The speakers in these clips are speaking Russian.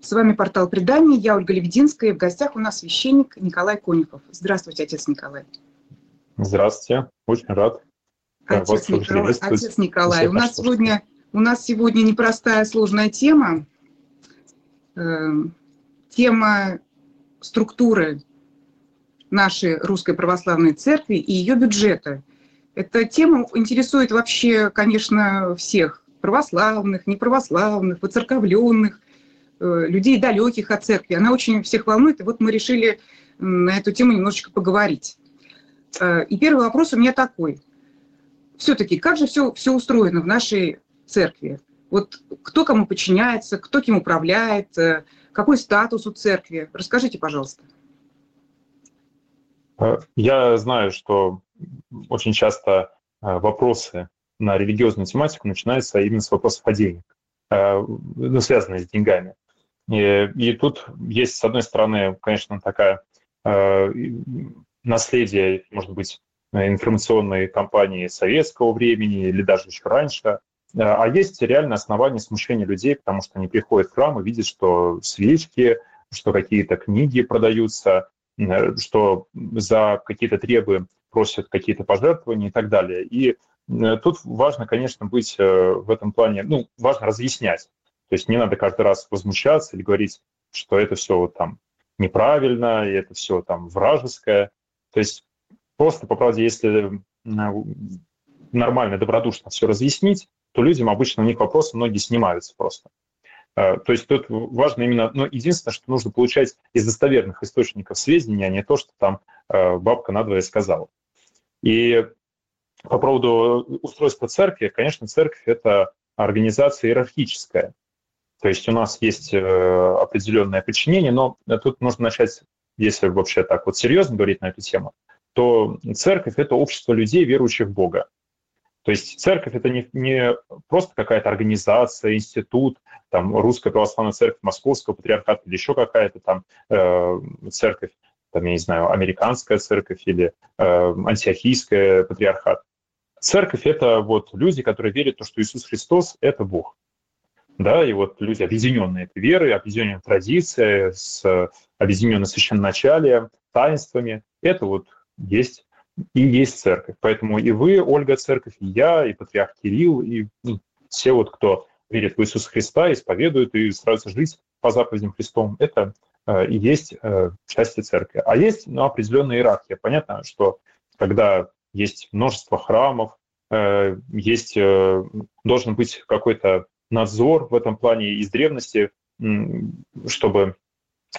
С вами портал преданий. Я Ольга Лебединская. И в гостях у нас священник Николай Конюхов. Здравствуйте, отец Николай. Здравствуйте. Очень рад. Отец, Николай, отец Николай, у нас, сегодня, у нас сегодня непростая, сложная тема. Э, тема структуры нашей Русской Православной Церкви и ее бюджета. Эта тема интересует вообще, конечно, всех православных, неправославных, воцерковленных, Э, людей далеких от церкви. Она очень всех волнует, и вот мы решили на эту тему немножечко поговорить. Э, и первый вопрос у меня такой. Все-таки, как же все, все устроено в нашей церкви? Вот кто кому подчиняется, кто кем управляет, э, какой статус у церкви? Расскажите, пожалуйста. Я знаю, что очень часто вопросы на религиозную тематику начинаются именно с вопросов о денег, ну, связанные с деньгами. И, и тут есть, с одной стороны, конечно, такая э, наследие, может быть, информационной кампании советского времени или даже еще раньше, э, а есть реальное основание смущения людей, потому что они приходят в храм и видят, что свечки, что какие-то книги продаются, э, что за какие-то требы просят какие-то пожертвования и так далее. И э, тут важно, конечно, быть в этом плане, ну, важно разъяснять, то есть не надо каждый раз возмущаться или говорить, что это все вот там неправильно, и это все там вражеское. То есть просто, по правде, если нормально, добродушно все разъяснить, то людям обычно у них вопросы многие снимаются просто. А, то есть тут важно именно, ну, единственное, что нужно получать из достоверных источников сведения, а не то, что там а, бабка надвое сказала. И по поводу устройства церкви, конечно, церковь – это организация иерархическая. То есть у нас есть э, определенное подчинение, но тут нужно начать, если вообще так вот серьезно говорить на эту тему, то церковь – это общество людей, верующих в Бога. То есть церковь – это не, не просто какая-то организация, институт, там, Русская Православная Церковь Московского Патриархата или еще какая-то там э, церковь, там, я не знаю, американская церковь или э, антиохийская патриархат. Церковь – это вот люди, которые верят в то, что Иисус Христос – это Бог да, и вот люди, объединенные этой верой, объединенные традицией, с объединенным священноначалием, таинствами, это вот есть и есть церковь. Поэтому и вы, Ольга, церковь, и я, и патриарх Кирилл, и ну, все вот, кто верит в Иисуса Христа, исповедует и стараются жить по заповедям Христом, это э, и есть э, части церкви. А есть ну, определенная иерархия. Понятно, что когда есть множество храмов, э, есть, э, должен быть какой-то надзор в этом плане из древности, чтобы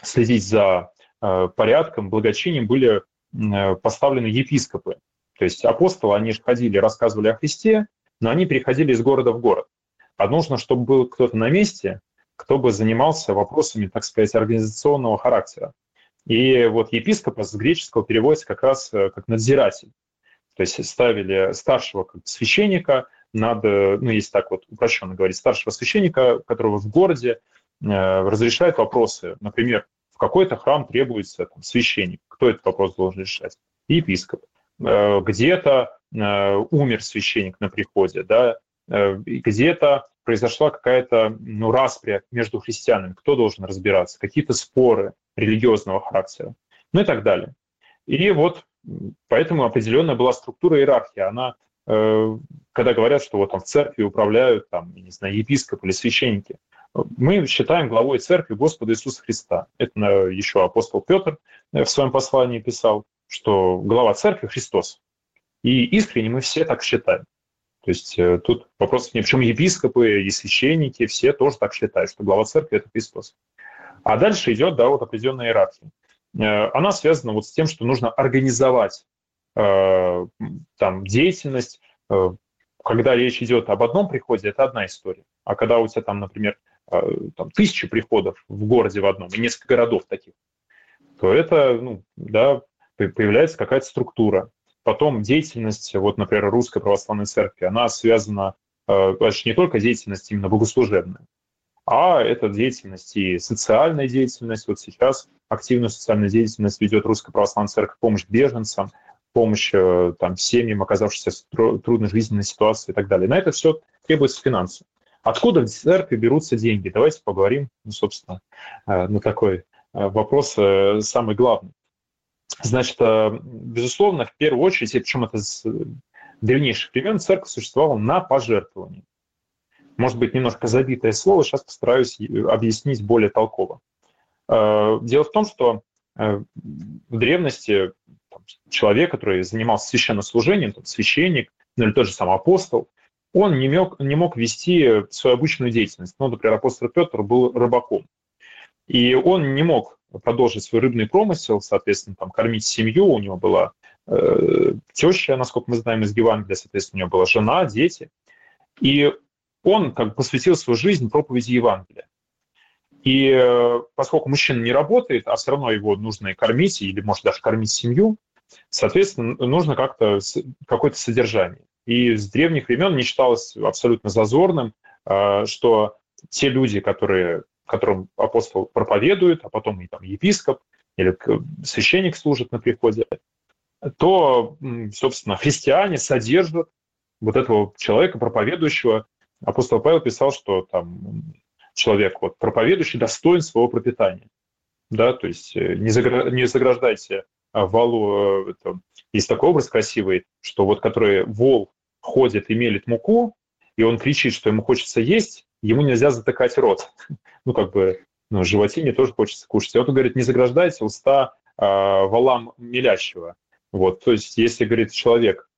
следить за э, порядком, благочинием, были э, поставлены епископы. То есть апостолы, они же ходили, рассказывали о Христе, но они переходили из города в город. А нужно, чтобы был кто-то на месте, кто бы занимался вопросами, так сказать, организационного характера. И вот епископ с греческого переводится как раз э, как надзиратель. То есть ставили старшего как священника, надо, ну, если так вот упрощенно говорить, старшего священника, которого в городе э, разрешает вопросы. Например, в какой-то храм требуется там, священник. Кто этот вопрос должен решать? Епископ. Э, где-то э, умер священник на приходе, да, э, где-то произошла какая-то ну, распря между христианами. Кто должен разбираться? Какие-то споры религиозного характера. Ну и так далее. И вот поэтому определенная была структура иерархии. Она Э, когда говорят, что вот там в церкви управляют, там, не знаю, епископ или священники. Мы считаем главой церкви Господа Иисуса Христа. Это еще апостол Петр в своем послании писал, что глава церкви Христос. И искренне мы все так считаем. То есть э, тут вопрос не в чем епископы и священники, все тоже так считают, что глава церкви – это Христос. А дальше идет, да, вот определенная иерархия. Э, она связана вот с тем, что нужно организовать Э, там, деятельность. Э, когда речь идет об одном приходе, это одна история. А когда у тебя там, например, э, там, тысячи приходов в городе в одном и несколько городов таких, то это, ну, да, появляется какая-то структура. Потом деятельность, вот, например, Русской Православной Церкви, она связана, э, не только деятельность именно богослужебная, а это деятельность и социальная деятельность. Вот сейчас активную социальную деятельность ведет Русская Православная Церковь, помощь беженцам, помощь э, там, семьям, оказавшимся в трудной жизненной ситуации и так далее. На это все требуется финансы. Откуда в церкви берутся деньги? Давайте поговорим, ну, собственно, э, на такой вопрос самый главный. Значит, э, безусловно, в первую очередь, и причем это с древнейших времен, церковь существовала на пожертвовании. Может быть, немножко забитое слово, сейчас постараюсь объяснить более толково. Э, дело в том, что э, в древности человек, который занимался священнослужением, там, священник, ну или тот же самый апостол, он не мог, не мог вести свою обычную деятельность. Ну, например, апостол Петр был рыбаком. И он не мог продолжить свой рыбный промысел, соответственно, там, кормить семью, у него была э, теща, насколько мы знаем из Евангелия, соответственно, у него была жена, дети. И он как бы посвятил свою жизнь проповеди Евангелия. И э, поскольку мужчина не работает, а все равно его нужно кормить, или, может, даже кормить семью, соответственно, нужно как-то какое-то содержание. И с древних времен не считалось абсолютно зазорным, э, что те люди, которые которым апостол проповедует, а потом и там епископ или священник служит на приходе, то, собственно, христиане содержат вот этого человека, проповедующего. Апостол Павел писал, что там человек вот, проповедующий достоин своего пропитания. Да, то есть э, не, загра... не заграждайте валу. Э, это... Есть такой образ красивый, что вот который вол ходит и мелит муку, и он кричит, что ему хочется есть, ему нельзя затыкать рот. Ну, как бы, ну, животине тоже хочется кушать. И он говорит, не заграждайте уста э, валам милящего. Вот, то есть, если, говорит, человек,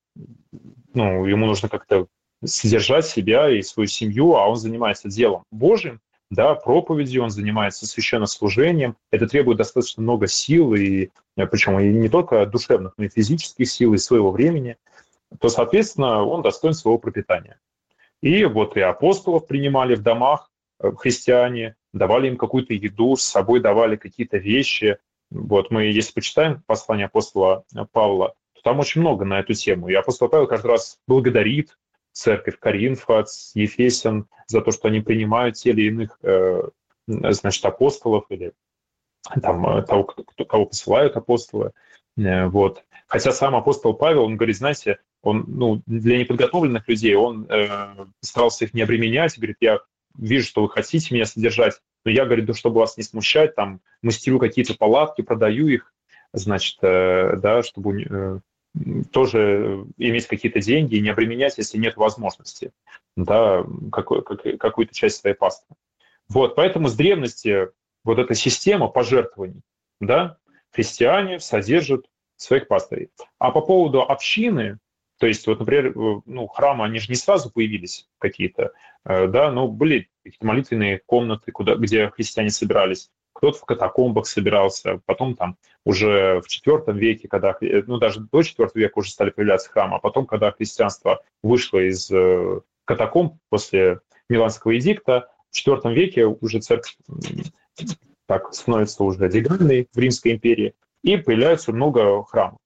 ну, ему нужно как-то содержать себя и свою семью, а он занимается делом Божьим, да, проповедью, он занимается священнослужением. Это требует достаточно много сил, и, э, причем и не только душевных, но и физических сил, и своего времени, то, соответственно, он достоин своего пропитания. И вот и апостолов принимали в домах э, христиане, давали им какую-то еду, с собой давали какие-то вещи. Вот мы, если почитаем послание апостола э, Павла, то там очень много на эту тему. И апостол Павел каждый раз благодарит церковь Коринфа, Ефесян за то, что они принимают те или иных э, значит, апостолов или там, того, кого посылают апостолы. Вот. Хотя сам апостол Павел, он говорит, знаете, он, ну, для неподготовленных людей, он э, старался их не обременять, говорит, я вижу, что вы хотите меня содержать, но я, говорит, ну, чтобы вас не смущать, там, мастерю какие-то палатки, продаю их, значит, э, да, чтобы э, тоже иметь какие-то деньги и не обременять, если нет возможности, да, какой, как, какую-то часть своей пасты. Вот, поэтому с древности вот эта система пожертвований, да, христиане содержат своих пастырей. А по поводу общины, то есть, вот, например, э, ну, храмы, они же не сразу появились какие-то, э, да, но были какие-то молитвенные комнаты, куда, где христиане собирались. Кто-то в катакомбах собирался, потом там уже в IV веке, когда, э, ну, даже до IV века уже стали появляться храмы, а потом, когда христианство вышло из катакомб после Миланского эдикта, в IV веке уже церковь так становится уже легальной в Римской империи, и появляется много храмов.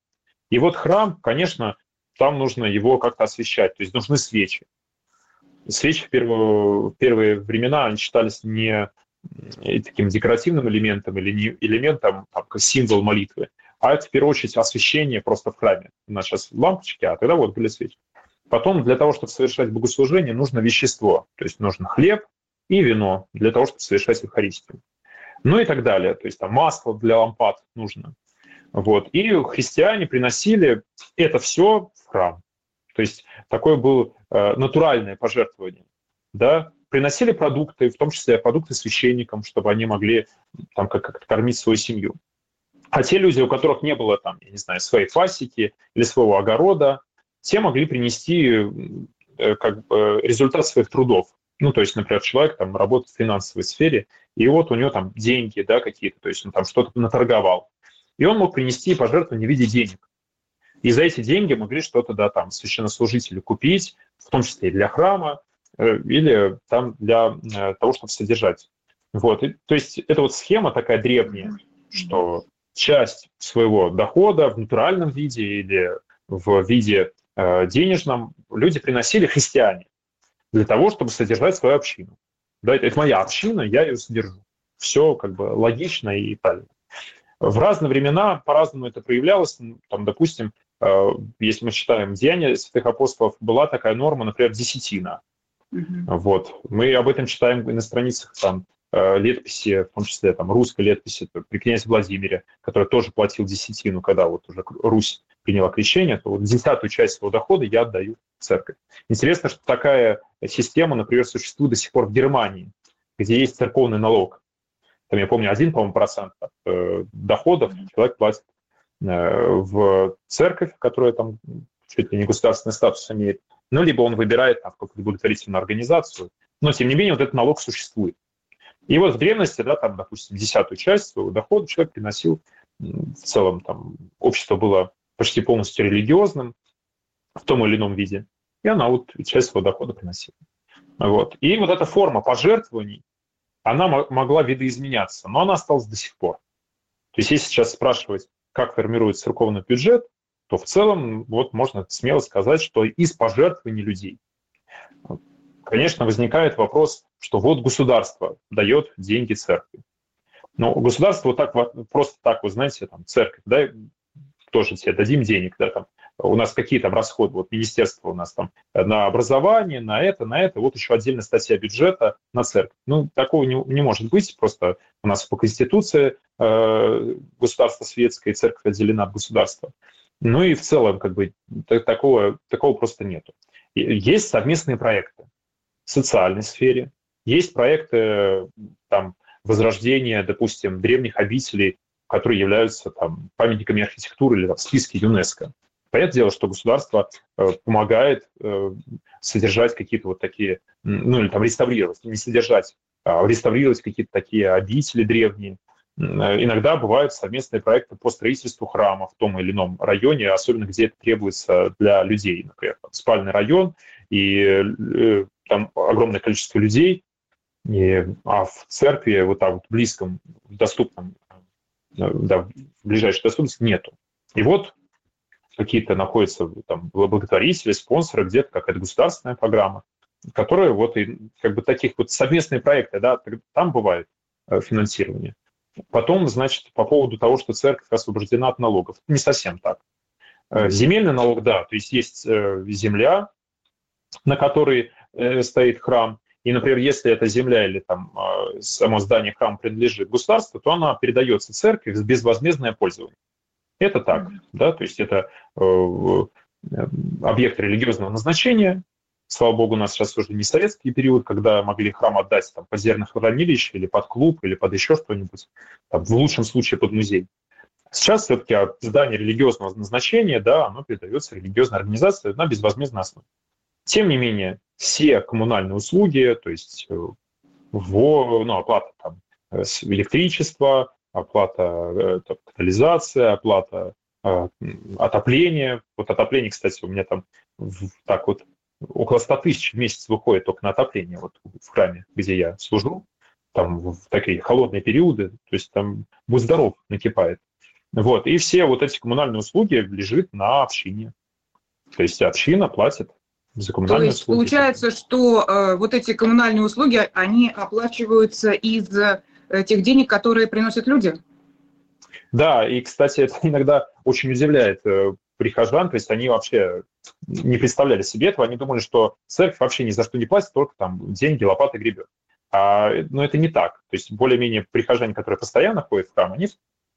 И вот храм, конечно, там нужно его как-то освещать, то есть нужны свечи. Свечи в первые, в первые времена они считались не таким декоративным элементом или не элементом, там, символ молитвы, а это в первую очередь освещение просто в храме. У нас сейчас лампочки, а тогда вот были свечи. Потом для того, чтобы совершать богослужение, нужно вещество, то есть нужно хлеб и вино для того, чтобы совершать Евхаристию. Ну и так далее. То есть там масло для лампад нужно. Вот. И христиане приносили это все в храм. То есть такое было э, натуральное пожертвование. Да? Приносили продукты, в том числе продукты священникам, чтобы они могли там как-то кормить свою семью. А те люди, у которых не было там, я не знаю, своей пасеки или своего огорода, те могли принести э, как бы результат своих трудов. Ну, то есть, например, человек там работает в финансовой сфере, и вот у него там деньги, да, какие-то, то есть он там что-то наторговал. И он мог принести пожертвование в виде денег. И за эти деньги могли что-то, да, там, священнослужители купить, в том числе и для храма, или там для э, того, чтобы содержать. Вот. И, то есть это вот схема такая древняя, что часть своего дохода в натуральном виде или в виде э, денежном люди приносили христиане для того, чтобы содержать свою общину. Да, это, это моя община, я ее содержу. Все как бы логично и правильно. В разные времена по-разному это проявлялось. Там, допустим, э, если мы читаем Деяния святых апостолов, была такая норма, например, десятина. Mm-hmm. Вот. Мы об этом читаем на страницах там, э, летописи, в том числе там, русской летописи при князе Владимире, который тоже платил десятину, когда вот уже Русь приняла крещение, то вот десятую часть своего дохода я отдаю в церковь. Интересно, что такая система, например, существует до сих пор в Германии, где есть церковный налог там, я помню, один, по-моему, процент от э, доходов человек платит э, в церковь, которая там чуть ли не государственный статус имеет, ну, либо он выбирает там, какую-то благотворительную организацию, но, тем не менее, вот этот налог существует. И вот в древности, да, там, допустим, десятую часть своего дохода человек приносил, в целом, там, общество было почти полностью религиозным в том или ином виде, и она вот часть своего дохода приносила. Вот. И вот эта форма пожертвований, она могла видоизменяться, но она осталась до сих пор. То есть если сейчас спрашивать, как формируется церковный бюджет, то в целом вот можно смело сказать, что из пожертвований людей. Конечно, возникает вопрос, что вот государство дает деньги церкви. Но государство вот так просто так, вы знаете, там церковь, да, тоже тебе дадим денег, да, там у нас какие там расходы, вот министерство у нас там на образование, на это, на это, вот еще отдельная статья бюджета на церковь. Ну, такого не, не может быть, просто у нас по Конституции э, государство светское, церковь отделена от государства. Ну и в целом, как бы, такого, такого просто нету. Есть совместные проекты в социальной сфере, есть проекты там, возрождения, допустим, древних обителей, которые являются там, памятниками архитектуры или там, в списке ЮНЕСКо. Понятное дело, что государство э, помогает э, содержать какие-то вот такие, ну или там реставрировать, не содержать, а реставрировать какие-то такие обители древние. Иногда бывают совместные проекты по строительству храма в том или ином районе, особенно где это требуется для людей. Например, там, спальный район, и э, там огромное количество людей, и, а в церкви вот так вот близком, доступном, да, в ближайшей доступности нету. И вот какие-то находятся там благотворители, спонсоры, где-то какая-то государственная программа, которая вот и как бы таких вот совместные проекты, да, там бывает э, финансирование. Потом, значит, по поводу того, что церковь освобождена от налогов. Не совсем так. Э, земельный налог, да, то есть есть э, земля, на которой стоит храм, и, например, если эта земля или там само здание храма принадлежит государству, то она передается церкви в безвозмездное пользование. Это так, да, то есть это э, объект религиозного назначения. Слава богу, у нас сейчас уже не советский период, когда могли храм отдать там, под зернохранилище или под клуб, или под еще что-нибудь, там, в лучшем случае под музей. Сейчас все-таки здание религиозного назначения, да, оно передается религиозной организации на безвозмездной основе. Тем не менее, все коммунальные услуги, то есть э, во, ну, оплата там, э, электричества, оплата э, катализация, оплата э, отопление. Вот отопление, кстати, у меня там так вот около 100 тысяч в месяц выходит только на отопление вот в храме, где я служу. Там в такие холодные периоды, то есть там будь здоров, накипает. Вот, и все вот эти коммунальные услуги лежит на общине. То есть община платит за коммунальные То есть услуги. получается, что э, вот эти коммунальные услуги, они оплачиваются из Э, тех денег, которые приносят люди. Да, и, кстати, это иногда очень удивляет э, прихожан, то есть они вообще не представляли себе этого, они думали, что церковь вообще ни за что не платит, только там деньги, лопаты гребет. А, но это не так. То есть более-менее прихожане, которые постоянно ходят в храм, они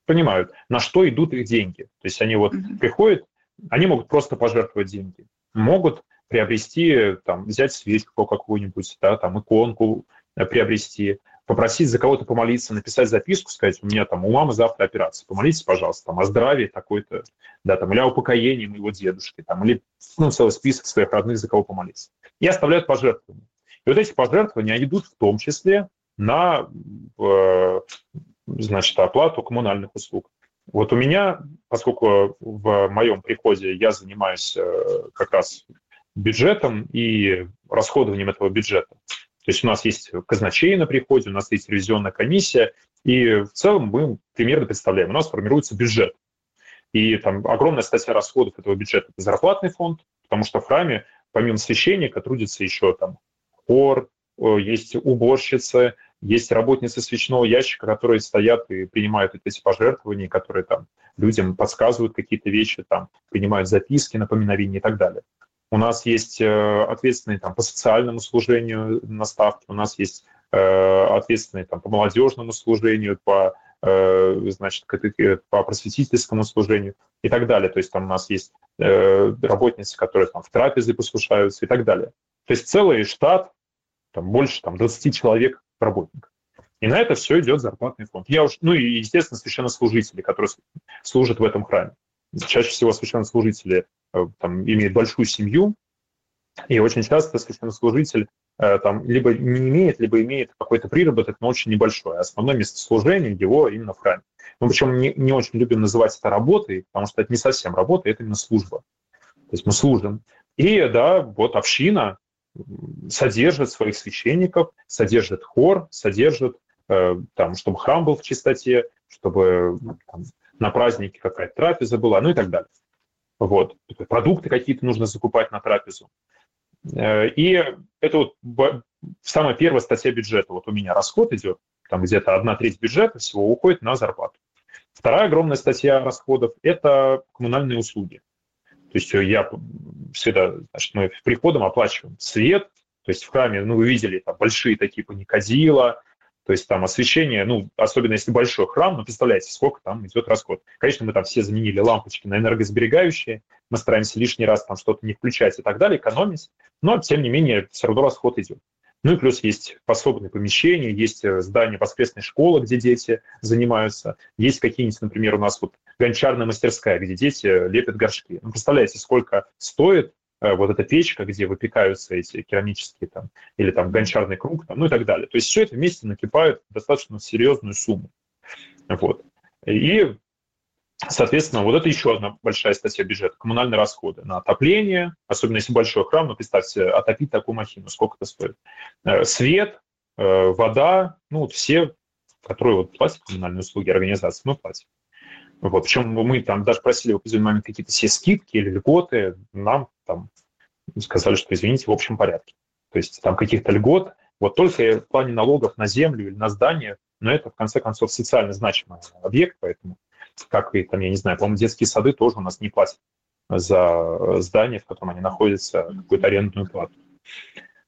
понимают, на что идут их деньги. То есть они вот mm-hmm. приходят, они могут просто пожертвовать деньги, могут приобрести, там, взять свечку какую-нибудь, да, там, иконку приобрести, попросить за кого-то помолиться, написать записку, сказать, у меня там у мамы завтра операция, помолитесь, пожалуйста, там, о здравии такой-то, да, там, или о упокоении моего дедушки, там, или, ну, целый список своих родных, за кого помолиться. И оставляют пожертвования. И вот эти пожертвования, идут в том числе на, э, значит, оплату коммунальных услуг. Вот у меня, поскольку в моем приходе я занимаюсь э, как раз бюджетом и расходованием этого бюджета, То есть у нас есть казначей на приходе, у нас есть ревизионная комиссия, и в целом мы примерно представляем, у нас формируется бюджет. И там огромная статья расходов этого бюджета – это зарплатный фонд, потому что в храме помимо священника трудится еще там хор, есть уборщицы, есть работницы свечного ящика, которые стоят и принимают эти пожертвования, которые там людям подсказывают какие-то вещи, там принимают записки, напоминовения и так далее. У нас есть э, ответственные там, по социальному служению наставки, у нас есть э, ответственные там, по молодежному служению, по, э, значит, по просветительскому служению и так далее. То есть там у нас есть работницы, которые там, в трапезы послушаются и так далее. То есть целый штат, там, больше там, 20 человек работников. И на это все идет зарплатный фонд. Я уж, ну и, естественно, священнослужители, которые служат в этом храме. Чаще всего священнослужители там, имеет большую семью, и очень часто священнослужитель э, там либо не имеет, либо имеет какой-то приработок, но очень небольшой. Основное место служения его именно в храме. Мы причем не, не очень любим называть это работой, потому что это не совсем работа, это именно служба. То есть мы служим. И да, вот община содержит своих священников, содержит хор, содержит, э, там, чтобы храм был в чистоте, чтобы там, на празднике какая-то трапеза была, ну и так далее. Вот. Продукты какие-то нужно закупать на трапезу. Э, и это вот самая первая статья бюджета. Вот у меня расход идет, там где-то одна треть бюджета всего уходит на зарплату. Вторая огромная статья расходов – это коммунальные услуги. То есть я всегда, значит, мы приходом оплачиваем свет, то есть в храме, ну, вы видели, там большие такие паникадила, то есть там освещение, ну, особенно если большой храм, ну, представляете, сколько там идет расход. Конечно, мы там все заменили лампочки на энергосберегающие, мы стараемся лишний раз там что-то не включать и так далее, экономить, но, тем не менее, все равно расход идет. Ну и плюс есть пособные помещения, есть э, здание воскресной школы, где дети занимаются, есть какие-нибудь, например, у нас вот гончарная мастерская, где дети лепят горшки. Ну, представляете, сколько стоит Э, вот эта печка, где выпекаются эти керамические там, или там гончарный круг, там, ну и так далее. То есть все это вместе накипает достаточно серьезную сумму. Вот. И, соответственно, вот это еще одна большая статья бюджета. Коммунальные расходы на отопление, особенно если большой храм, ну, представьте, отопить такую махину, сколько это стоит. Э, свет, э, вода, ну, вот все, которые вот платят коммунальные услуги организации, мы платим. Вот. Причем мы там даже просили в определенный момент какие-то все скидки или льготы, нам там сказали, что извините, в общем порядке. То есть там каких-то льгот, вот только в плане налогов на землю или на здание, но это, в конце концов, социально значимый объект, поэтому, как и там, я не знаю, по-моему, детские сады тоже у нас не платят за здание, в котором они находятся, какую-то арендную плату.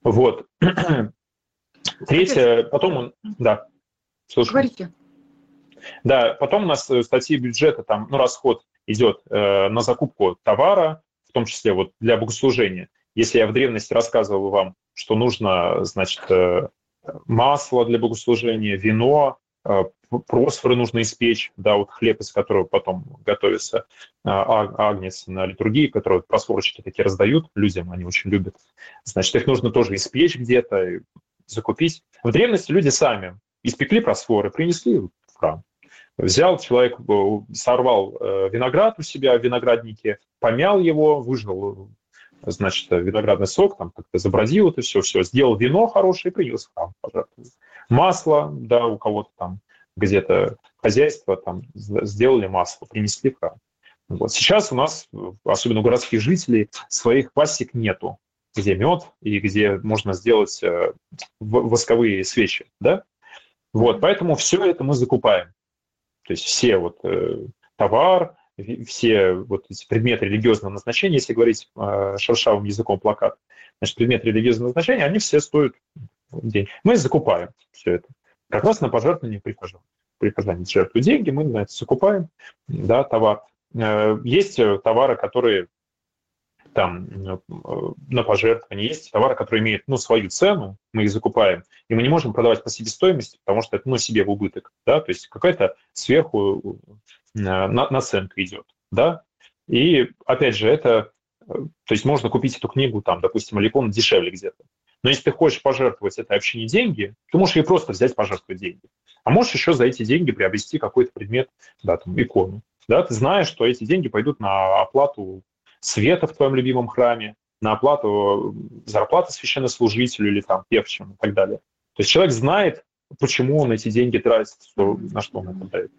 Вот. Третье, потом он... Да, слушай. Говорите. Да, потом у нас э, статьи бюджета, там, ну, расход идет э, на закупку товара, в том числе вот для богослужения. Если я в древности рассказывал вам, что нужно, значит, э, масло для богослужения, вино, э, просфоры нужно испечь, да, вот хлеб, из которого потом готовится а, агнец на литургии, которые просфорочки такие раздают людям, они очень любят. Значит, их нужно тоже испечь где-то, закупить. В древности люди сами испекли просфоры, принесли в храм. Взял человек, э, сорвал э, виноград у себя в винограднике, помял его, выжил, значит, виноградный сок, там как-то забродил это все, все, сделал вино хорошее и принес в храм. Масло, да, у кого-то там где-то хозяйство, там сделали масло, принесли в храм. Вот. Сейчас у нас, особенно у городских жителей, своих пасек нету, где мед и где можно сделать э, восковые свечи, да? Вот, поэтому все это мы закупаем. То есть все вот э, товар, все вот эти предметы религиозного назначения, если говорить э, шершавым языком плакат, значит, предметы религиозного назначения, они все стоят день. Мы закупаем все это. Как раз на пожертвование прихожан. Прихожане жертвуют деньги, мы на это закупаем, да, товар. Э, есть товары, которые там э, на пожертвование. Есть товары, которые имеют ну, свою цену, мы их закупаем, и мы не можем продавать по себестоимости, потому что это ну, себе в убыток. Да? То есть какая-то сверху э, на, наценка идет. Да? И опять же, это, э, то есть можно купить эту книгу, там, допустим, Аликон дешевле где-то. Но если ты хочешь пожертвовать этой общине деньги, ты можешь ей просто взять, пожертвовать деньги. А можешь еще за эти деньги приобрести какой-то предмет, да, там, икону. Да, ты знаешь, что эти деньги пойдут на оплату света в твоем любимом храме, на оплату зарплаты священнослужителю или там певчим и так далее. То есть человек знает, почему он эти деньги тратит, что, на что он это дает.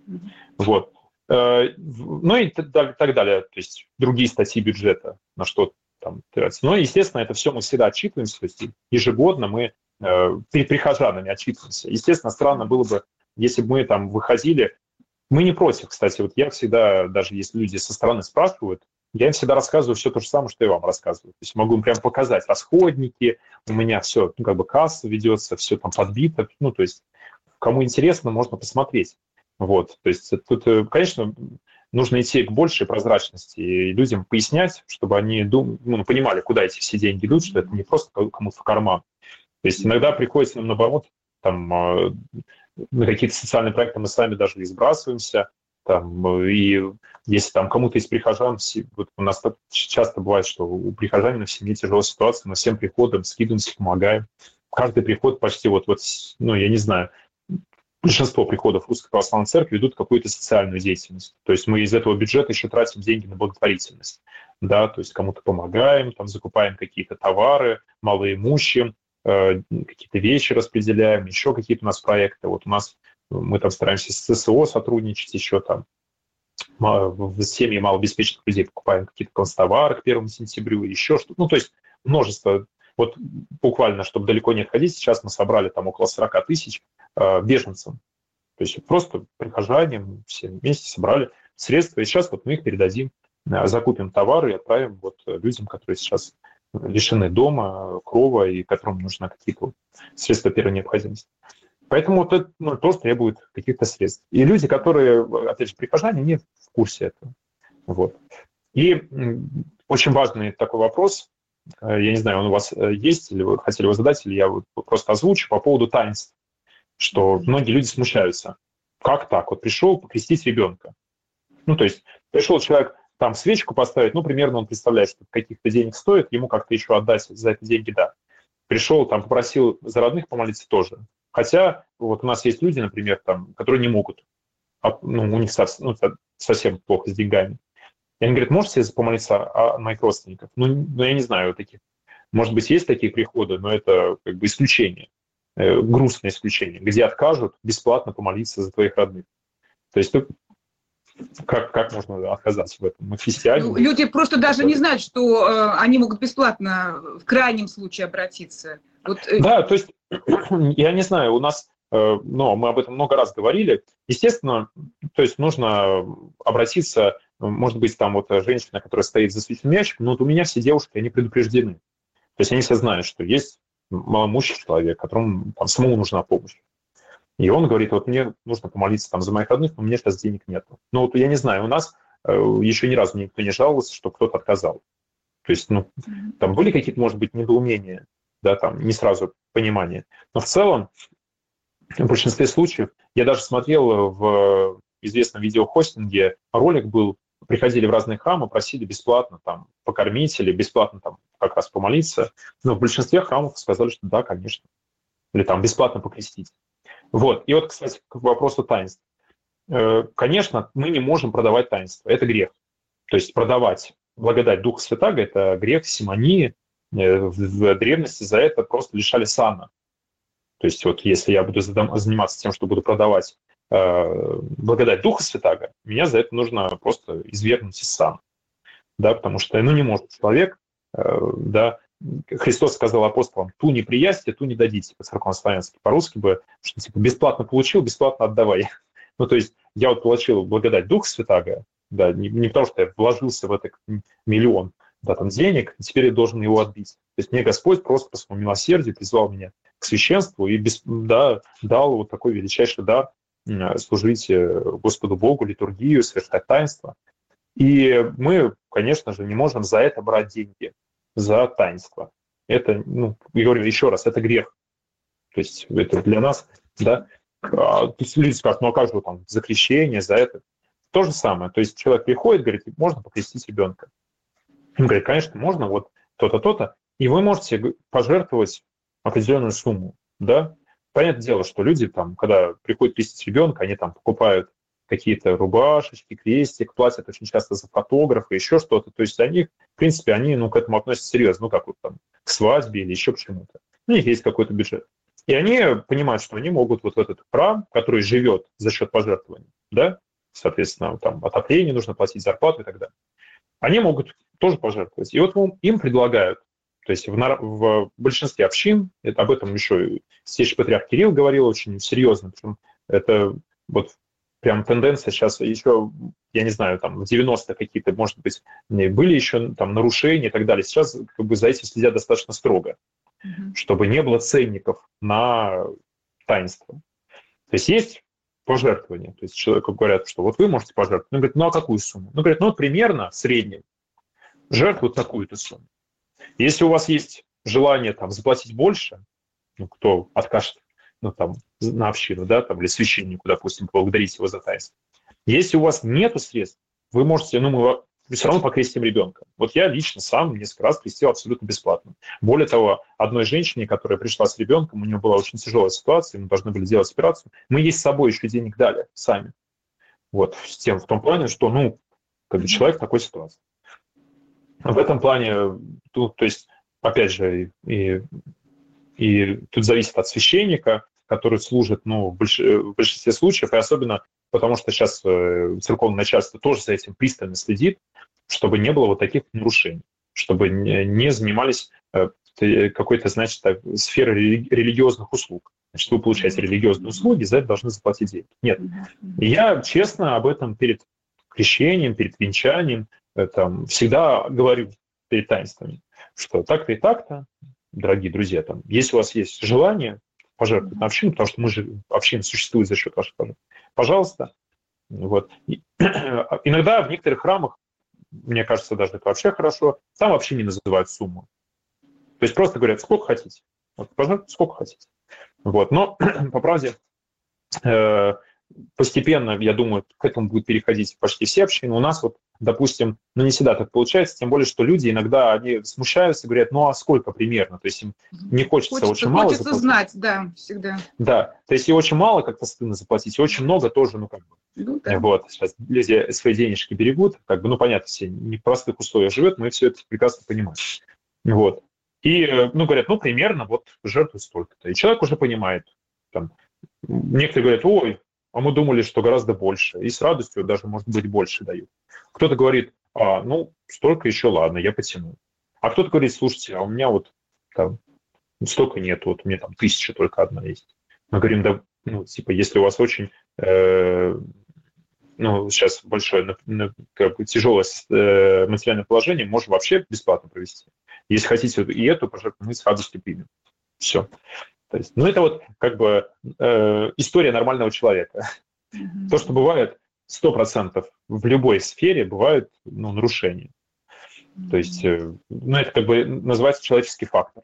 Вот. Э, ну и так далее. То есть другие статьи бюджета, на что там тратится. Но, естественно, это все мы всегда отчитываемся, то есть ежегодно мы э, перед прихожанами отчитываемся. Естественно, странно было бы, если бы мы там выходили. Мы не против, кстати. Вот я всегда, даже если люди со стороны спрашивают, я им всегда рассказываю все то же самое, что и вам рассказываю. То есть могу им прям показать расходники, у меня все, ну, как бы касса ведется, все там подбито. Ну, то есть кому интересно, можно посмотреть. Вот, то есть тут, э, конечно, нужно идти к большей прозрачности и людям пояснять, чтобы они дум, ну, понимали, куда эти все деньги идут, что это не просто кому-то в карман. То есть иногда приходится нам наоборот, там, э, на какие-то социальные проекты мы сами даже и сбрасываемся, там, и если там кому-то из прихожан, вот у нас часто бывает, что у прихожанина в семье тяжелая ситуация, мы всем приходом скидываемся, помогаем. Каждый приход почти вот, вот, ну, я не знаю, большинство приходов Русской Православной Церкви ведут какую-то социальную деятельность. То есть мы из этого бюджета еще тратим деньги на благотворительность. Да, то есть кому-то помогаем, там закупаем какие-то товары малоимущим, э, какие-то вещи распределяем, еще какие-то у нас проекты. Вот у нас мы там стараемся с ССО сотрудничать еще там. В семьи малообеспеченных людей покупаем какие-то констовары к первому сентябрю, еще что-то. Ну, то есть множество вот буквально, чтобы далеко не отходить, сейчас мы собрали там около 40 тысяч э, беженцам. То есть просто прихожане все вместе собрали средства, и сейчас вот мы их передадим, э, закупим товары и отправим вот людям, которые сейчас лишены дома, крова, и которым нужны какие-то средства первой необходимости. Поэтому вот это ну, тоже требует каких-то средств. И люди, которые, опять же, прихожане, не в курсе этого. Вот. И очень важный такой вопрос, Э, я не знаю, он у вас э, есть, или вы хотели его задать, или я вот просто озвучу по поводу таинств, что многие люди смущаются. Как так? Вот пришел покрестить ребенка. Ну, то есть пришел человек там свечку поставить, ну, примерно он представляет, что каких-то денег стоит, ему как-то еще отдать за это деньги, да. Пришел, там, попросил за родных помолиться тоже. Хотя вот у нас есть люди, например, там, которые не могут, а, ну, у них совсем, ну, совсем плохо с деньгами. И они говорят, можете помолиться о моих родственниках? Ну, ну, я не знаю таких. Может быть, есть такие приходы, но это как бы исключение, э, грустное исключение, где откажут бесплатно помолиться за твоих родных. То есть как, как можно отказаться в этом? Мы. Ну, люди просто даже не знают, что э, они могут бесплатно в крайнем случае обратиться. Вот, э... Да, то есть я не знаю, у нас, э, но мы об этом много раз говорили. Естественно, то есть нужно обратиться может быть, там вот женщина, которая стоит за светлым ящиком, но вот у меня все девушки, они предупреждены. То есть они все знают, что есть маломущий человек, которому там, самому нужна помощь. И он говорит, вот мне нужно помолиться там за моих родных, но у меня сейчас денег нет. Ну вот я не знаю, у нас э, еще ни разу никто не жаловался, что кто-то отказал. То есть, ну, там были какие-то, может быть, недоумения, да, там не сразу понимание. Но в целом, в большинстве случаев, я даже смотрел в известном видеохостинге, ролик был приходили в разные храмы, просили бесплатно там покормить или бесплатно там как раз помолиться. Но в большинстве храмов сказали, что да, конечно. Или там бесплатно покрестить. Вот. И вот, кстати, к вопросу таинств. Э, конечно, мы не можем продавать таинство. Это грех. То есть продавать благодать Духа Святаго – это грех симонии. Э, в древности за это просто лишали сана. То есть вот если я буду заниматься тем, что буду продавать Э, благодать Духа Святаго, меня за это нужно просто извергнуть из сана. Да, потому что ну, не может человек, да, Христос сказал апостолам, ту не приясьте, ту не дадите, по-церковнославянски, по-русски бы, что типа бесплатно получил, бесплатно отдавай. Ну, то есть я вот получил благодать Духа Святаго, да, не, не потому что я вложился в это миллион да, там, денег, теперь я должен его отбить. То есть мне Господь просто по своему милосердию призвал меня к священству и без, да, дал вот такой величайший дар служить э, Господу Богу, литургию, совершать таинство. И мы, конечно же, не можем за это брать деньги, за таинство. Это, ну, я говорю еще раз, это грех. То есть это для нас, да, а, то есть люди скажут, ну а как же там за крещение, за это? То же самое. То есть человек приходит, говорит, можно покрестить ребенка. Он говорит, конечно, можно, вот то-то, то-то. И вы можете пожертвовать определенную сумму, да, Понятное дело, что люди там, когда приходят крестить ребенка, они там покупают какие-то рубашечки, крестик, платят очень часто за фотографа, еще что-то. То есть они, в принципе, они ну, к этому относятся серьезно, ну, как вот там к свадьбе или еще к чему-то. У них есть какой-то бюджет. И они понимают, что они могут вот в этот храм, который живет за счет пожертвований, да, соответственно, там отопление нужно платить, зарплату и так далее, они могут тоже пожертвовать. И вот им предлагают, то есть в, в большинстве общин, это, об этом еще Священный Патриарх Кирилл говорил очень серьезно, причем это вот прям тенденция сейчас еще, я не знаю, там в 90-е какие-то, может быть, были еще там нарушения и так далее. Сейчас как бы за этим следят достаточно строго, mm-hmm. чтобы не было ценников на таинство. То есть есть пожертвования. То есть человеку говорят, что вот вы можете пожертвовать. Он говорит, ну а какую сумму? Ну, говорит, ну примерно в среднем жертвуют такую-то сумму. Если у вас есть желание там заплатить больше, ну, кто откажет ну, там, на общину, да, там, или священнику, допустим, поблагодарить его за таинство. Если у вас нет средств, вы можете, ну, мы все равно покрестим ребенка. Вот я лично сам несколько раз крестил абсолютно бесплатно. Более того, одной женщине, которая пришла с ребенком, у нее была очень тяжелая ситуация, мы должны были делать операцию, мы ей с собой еще денег дали сами. Вот, с тем, в том плане, что, ну, как бы человек в такой ситуации. В этом плане, тут, то есть, опять же, и, и тут зависит от священника, который служит ну, в, больш... в большинстве случаев, и особенно потому что сейчас э, церковное начальство тоже за этим пристально следит, чтобы не было вот таких нарушений, чтобы не занимались э, какой-то, значит, так, сферой религиозных услуг. Значит, вы получаете религиозные услуги, за это должны заплатить деньги. Нет. я честно об этом перед крещением, перед венчанием э, там, всегда говорю перед таинствами, что так-то и так-то, дорогие друзья, там, если у вас есть желание пожертвовать на общину, потому что мы же, община существует за счет ваших пожертвований, пожалуйста. Вот. И, иногда в некоторых храмах, мне кажется, даже это вообще хорошо, там вообще не называют сумму. То есть просто говорят, сколько хотите. Вот, пожалуйста, сколько хотите. Вот. Но, по правде, э, постепенно, я думаю, к этому будет переходить почти все общины. У нас вот, допустим, ну не всегда так получается, тем более, что люди иногда они смущаются, говорят, ну а сколько примерно? То есть им не хочется, хочется очень мало Хочется заплатить. знать, да, всегда. Да, то есть и очень мало как-то стыдно заплатить, и очень много тоже, ну как бы. Ну, да. Вот, сейчас люди свои денежки берегут, как бы, ну понятно, все не в простых условиях живет, мы все это прекрасно понимаем. Вот. И, ну, говорят, ну, примерно вот жертвы столько-то. И человек уже понимает, там, некоторые говорят, ой, а мы думали, что гораздо больше. И с радостью даже, может быть, больше дают. Кто-то говорит, а, ну, столько еще, ладно, я потяну. А кто-то говорит, слушайте, а у меня вот там столько нет, вот у меня там тысяча только одна есть. Мы говорим, да, ну, типа, если у вас очень, э, ну, сейчас большое, как бы тяжелое э, материальное положение, можем вообще бесплатно провести. Если хотите и эту пожертвовать, мы с радостью примем. Все. То есть, ну, это вот как бы э, история нормального человека. Mm-hmm. То, что бывает 100% в любой сфере, бывают ну, нарушения. Mm-hmm. То есть, э, ну, это как бы называется человеческий фактор.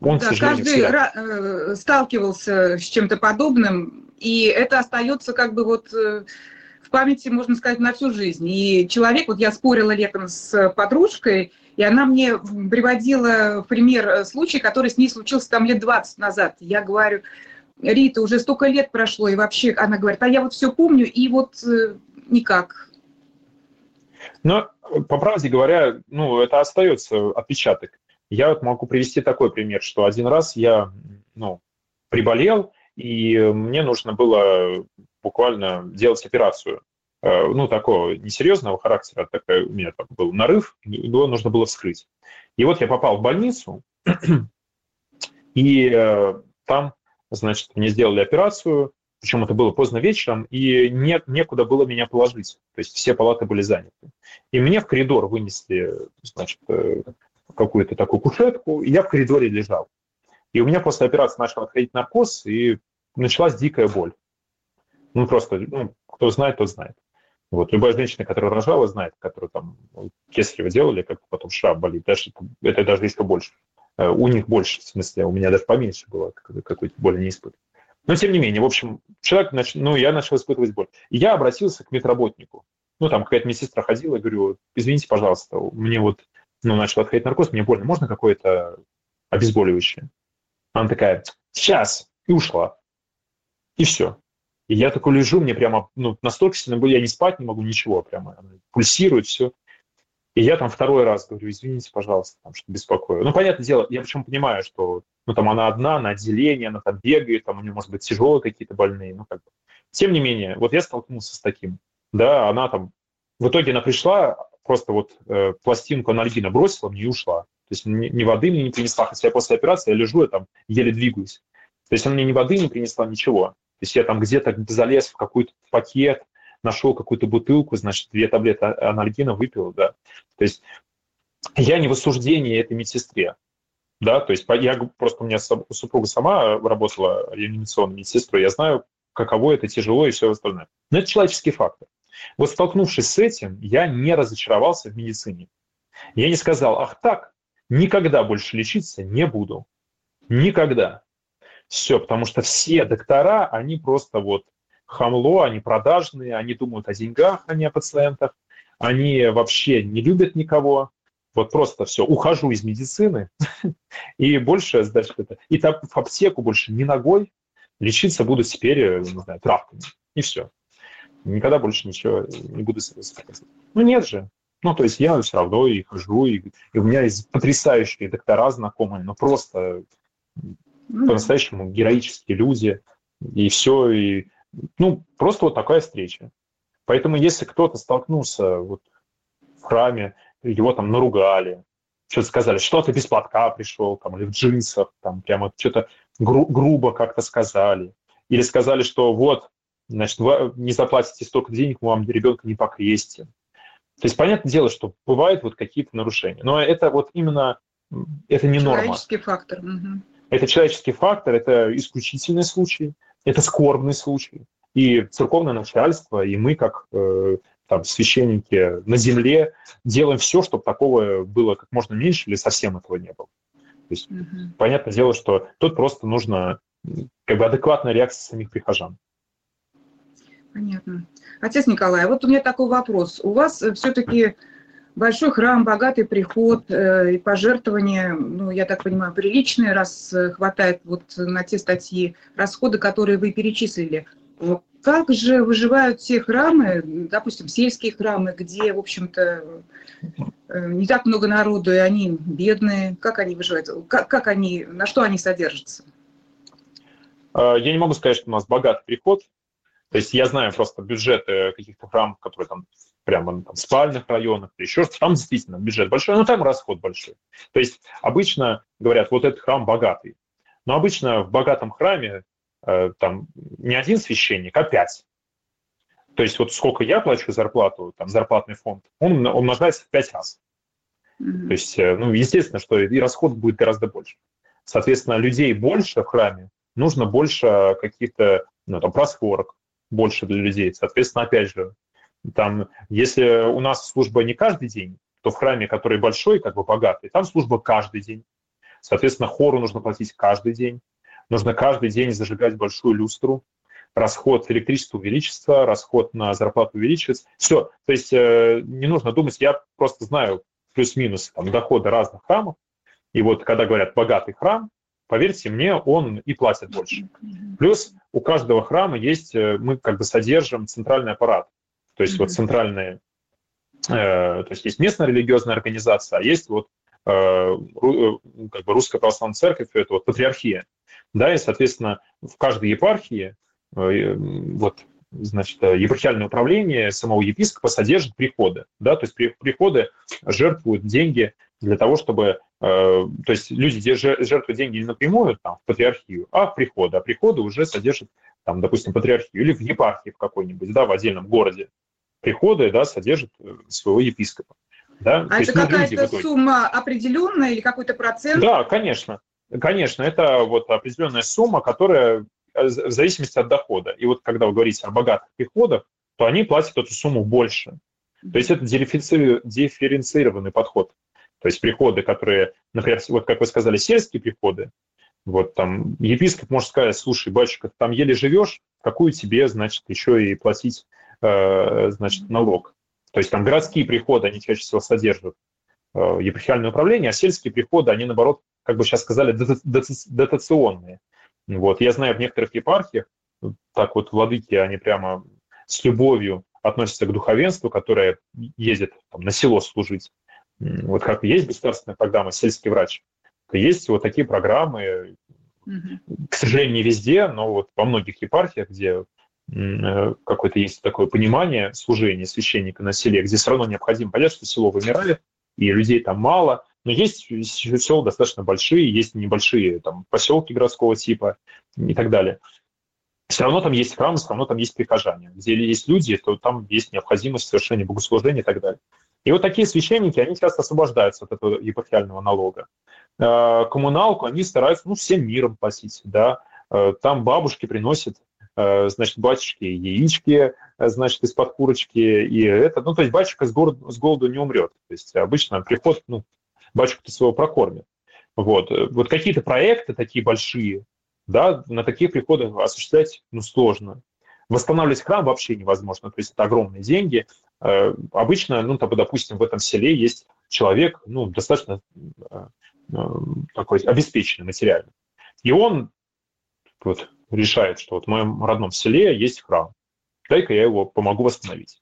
Он, да, каждый всегда... Э, сталкивался с чем-то подобным, и это остается как бы вот э, в памяти, можно сказать, на всю жизнь. И человек, вот я спорила летом с подружкой, и она мне приводила пример э, случай, который с ней случился там лет 20 назад. Я говорю, Рита, уже столько лет прошло, и вообще, она говорит, а я вот все помню, и вот э, никак. Но, по правде говоря, ну, это остается отпечаток. Я вот могу привести такой пример, что один раз я, ну, приболел, и мне нужно было буквально делать операцию. Э, ну, такого несерьезного характера, такой у меня там был нарыв, его нужно было вскрыть. И вот я попал в больницу, и э, там, значит, мне сделали операцию, причем это было поздно вечером, и не, некуда было меня положить, то есть все палаты были заняты. И мне в коридор вынесли, значит, э, какую-то такую кушетку, и я в коридоре лежал. И у меня после операции начал отходить наркоз, и началась дикая боль. Ну, просто, ну, кто знает, тот знает. Вот любая женщина, которая рожала, знает, которую там кесарево делали, как потом шрам болит. Даже, это даже еще больше. Э, у них больше, в смысле, у меня даже поменьше было, какой-то боли не испытывал. Но тем не менее, в общем, человек, нач... ну, я начал испытывать боль. И я обратился к медработнику. Ну, там какая-то медсестра ходила, говорю, извините, пожалуйста, мне вот, ну, начал отходить наркоз, мне больно, можно какое-то обезболивающее? Она такая, сейчас, и ушла. И все. И я такой лежу, мне прямо ну, настолько сильно было, я не спать не могу, ничего, прямо пульсирует все. И я там второй раз говорю, извините, пожалуйста, там, что беспокою. Ну, понятное дело, я причем понимаю, что ну, там она одна, на отделении, она там бегает, там у нее, может быть, тяжелые какие-то больные, ну, как бы. Тем не менее, вот я столкнулся с таким, да, она там, в итоге она пришла, просто вот э, пластинку анальгина бросила мне и ушла. То есть ни, ни воды мне не принесла, хотя я после операции я лежу, я там еле двигаюсь. То есть она мне ни воды не принесла, ничего. То есть я там где-то залез в какой-то пакет, нашел какую-то бутылку, значит, две таблетки анальгина выпил, да. То есть я не в осуждении этой медсестре, да, то есть я просто у меня супруга сама работала реанимационной медсестрой, я знаю, каково это тяжело и все остальное. Но это человеческий фактор. Вот столкнувшись с этим, я не разочаровался в медицине. Я не сказал, ах так, никогда больше лечиться не буду. Никогда. Все, потому что все доктора, они просто вот хамло, они продажные, они думают о деньгах, а не о пациентах, они вообще не любят никого. Вот просто все, ухожу из медицины, и больше, значит, это, и там в аптеку больше ни ногой, лечиться буду теперь, не знаю, травками, и все. Никогда больше ничего не буду сказать. Ну нет же. Ну, то есть я все равно и хожу, и, и у меня есть потрясающие доктора знакомые, но просто ну, по-настоящему героические люди, и все, и ну, просто вот такая встреча. Поэтому если кто-то столкнулся вот в храме, его там наругали, что-то сказали, что ты без платка пришел, там, или в джинсах, там, прямо что-то гру- грубо как-то сказали, или сказали, что вот, значит, вы не заплатите столько денег, мы вам ребенка не покрестим. То есть, понятное дело, что бывают вот какие-то нарушения, но это вот именно, это не норма. Человеческий фактор. Угу. Это человеческий фактор, это исключительный случай, это скорбный случай. И церковное начальство, и мы, как э, там, священники на земле, делаем все, чтобы такого было как можно меньше или совсем этого не было. То есть, угу. понятное дело, что тут просто нужно как бы адекватная реакция самих прихожан. Понятно. Отец Николай, вот у меня такой вопрос. У вас все-таки большой храм, богатый приход э, и пожертвования, ну, я так понимаю, приличные, раз э, хватает вот на те статьи, расходы, которые вы перечислили. Как же выживают те храмы, допустим, сельские храмы, где, в общем-то, э, не так много народу, и они бедные? Как они выживают? Как, как они, на что они содержатся? А, я не могу сказать, что у нас богатый приход. То есть я знаю просто бюджеты каких-то храмов, которые там прямо там, в спальных районах, еще что-то, там действительно бюджет большой, но там расход большой. То есть обычно говорят, вот этот храм богатый. Но обычно в богатом храме э, там не один священник, а пять. То есть вот сколько я плачу зарплату, там зарплатный фонд, он умножается в пять раз. Mm-hmm. То есть, э, ну, естественно, что и расход будет гораздо больше. Соответственно, людей больше в храме, нужно больше каких-то, ну, там, просфорок, больше для людей. Соответственно, опять же, там, если у нас служба не каждый день, то в храме, который большой, как бы богатый, там служба каждый день. Соответственно, хору нужно платить каждый день. Нужно каждый день зажигать большую люстру. Расход электричества увеличится, расход на зарплату увеличится. Все. То есть э, не нужно думать, я просто знаю плюс-минус доходы разных храмов. И вот когда говорят «богатый храм», поверьте мне, он и платит больше. Плюс у каждого храма есть, э, мы как бы содержим центральный аппарат. То есть mm-hmm. вот центральные, э, то есть есть местная религиозная организация, а есть вот э, э, как бы русская православная церковь, это вот патриархия. Да, и, соответственно, в каждой епархии э, вот значит, епархиальное управление самого епископа содержит приходы. Да, то есть приходы жертвуют деньги для того, чтобы... Э, то есть люди жертвуют деньги не напрямую там, в патриархию, а в приходы. А приходы уже содержат, там, допустим, патриархию или в епархии в какой-нибудь, да, в отдельном городе приходы да, содержат э, своего епископа. Да? А То это какая-то сумма определенная или какой-то процент? Да, конечно. Конечно, это вот определенная сумма, которая э, в зависимости от дохода. И вот когда вы говорите о богатых приходах, то они платят эту сумму больше. То есть это дифференцированный подход. То есть приходы, которые, например, вот как вы сказали, сельские приходы, вот там епископ может сказать, слушай, батюшка, там еле живешь, какую тебе, значит, еще и платить значит, налог. То есть там городские приходы, они чаще всего содержат э, епархиальное управление, а сельские приходы, они, наоборот, как бы сейчас сказали, дотационные. Вот. Я знаю, в некоторых епархиях так вот владыки, они прямо с любовью относятся к духовенству, которое ездит там, на село служить. Вот как есть государственная программа «Сельский врач», то есть вот такие программы, к сожалению, не везде, но вот во многих епархиях, где э, какое-то есть такое понимание служения священника на селе, где все равно необходимо понять, что село вымирает, и людей там мало, но есть села достаточно большие, есть небольшие там, поселки городского типа и так далее все равно там есть храмы, все равно там есть прихожане. Где есть люди, то там есть необходимость совершения богослужения и так далее. И вот такие священники, они часто освобождаются от этого епархиального налога. Э, коммуналку они стараются ну, всем миром платить. Да? Э, там бабушки приносят э, значит, батюшки яички, значит, из-под курочки, и это, ну, то есть батюшка с, голоду, с голоду не умрет. То есть обычно приход, ну, батюшка-то своего прокормит. Вот, вот какие-то проекты такие большие, да, на таких приходах осуществлять ну, сложно. Восстанавливать храм вообще невозможно, то есть это огромные деньги. Э, обычно, ну, там, допустим, в этом селе есть человек, ну, достаточно э, э, такой обеспеченный материально. И он вот решает, что вот в моем родном селе есть храм, дай-ка я его помогу восстановить.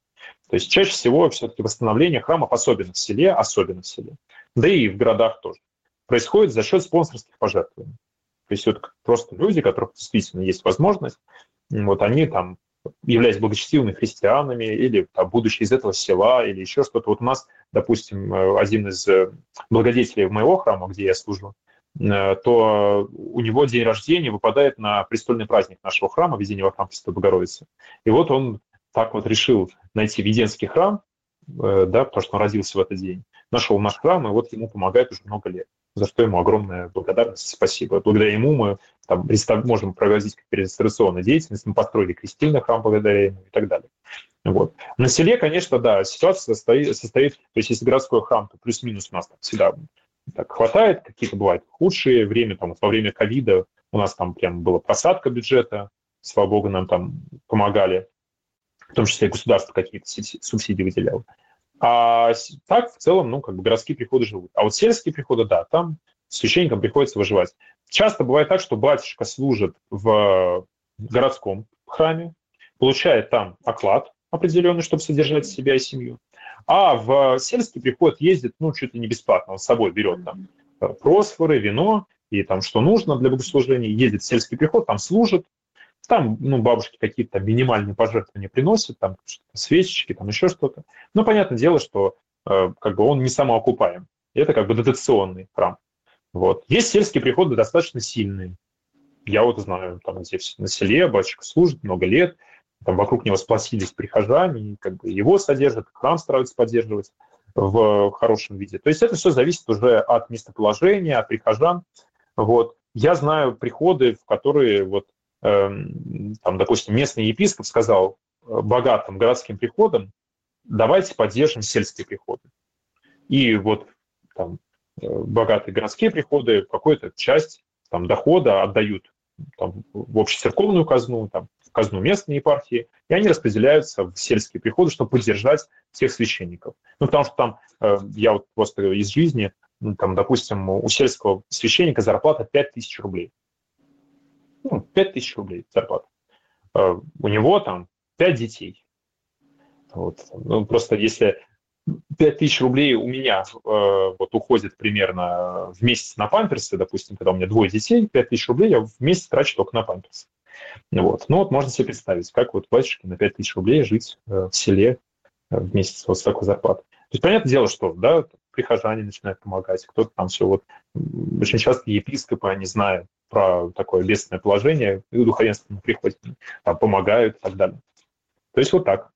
То есть чаще всего все-таки восстановление храмов, особенно в селе, особенно в селе, да и в городах тоже, происходит за счет спонсорских пожертвований. То есть вот просто люди, у которых действительно есть возможность, вот они там являясь благочестивыми христианами или там, будучи из этого села или еще что-то. Вот у нас, допустим, э, один из э, благодетелей моего храма, где я служу, то у него день рождения выпадает на престольный праздник нашего храма, Введение во храм Пресвятой Богородицы. И вот он так вот решил найти Веденский храм, да, потому что он родился в этот день, нашел наш храм, и вот ему помогает уже много лет за что ему огромная благодарность, спасибо. Благодаря ему мы там, можем проводить реставрационную деятельность, мы построили крестильный храм благодаря ему и так далее. Вот. На селе, конечно, да, ситуация состоит, состоит то есть если городской храм, то плюс-минус у нас там всегда так хватает, какие-то бывают худшие время, там, во время ковида у нас там прям была просадка бюджета, слава богу, нам там помогали, в том числе государство какие-то субсидии выделяло. А так, в целом, ну, как бы городские приходы живут. А вот сельские приходы, да, там священникам приходится выживать. Часто бывает так, что батюшка служит в городском храме, получает там оклад определенный, чтобы содержать себя и семью, а в сельский приход ездит, ну, ли не бесплатно, он с собой берет там просфоры, вино и там что нужно для богослужения, ездит в сельский приход, там служит, там, ну, бабушки какие-то минимальные пожертвования приносят, там свечечки, там еще что-то. Но понятное дело, что э, как бы он не самоокупаем. Это как бы дотационный храм. Вот. Есть сельские приходы достаточно сильные. Я вот знаю, там здесь на селе батюшка служит много лет, там вокруг него сплотились прихожане, как бы его содержат, храм стараются поддерживать в хорошем виде. То есть это все зависит уже от местоположения, от прихожан. Вот. Я знаю приходы, в которые вот Эм, там, допустим, местный епископ сказал э, богатым городским приходам, давайте поддержим сельские приходы. И вот там э, богатые городские приходы какую-то часть там, дохода отдают там, в общецерковную казну, там, казну местной епархии, и они распределяются в сельские приходы, чтобы поддержать всех священников. Ну, потому что там, э, я вот просто из жизни, ну, там, допустим, у сельского священника зарплата 5000 рублей ну, 5 тысяч рублей зарплата. А у него там 5 детей. Вот. Ну, просто если 5 тысяч рублей у меня э, вот уходит примерно в месяц на памперсы, допустим, когда у меня двое детей, 5 тысяч рублей я в месяц трачу только на памперсы. Вот. Ну вот можно себе представить, как вот батюшке на 5 тысяч рублей жить э, в селе э, в месяц вот с такой зарплатой. То есть, понятное дело, что, да, прихожане начинают помогать, кто-то там все вот, очень часто епископы, они знают про такое бедственное положение, и духовенство приходит, там, помогают и так далее. То есть вот так.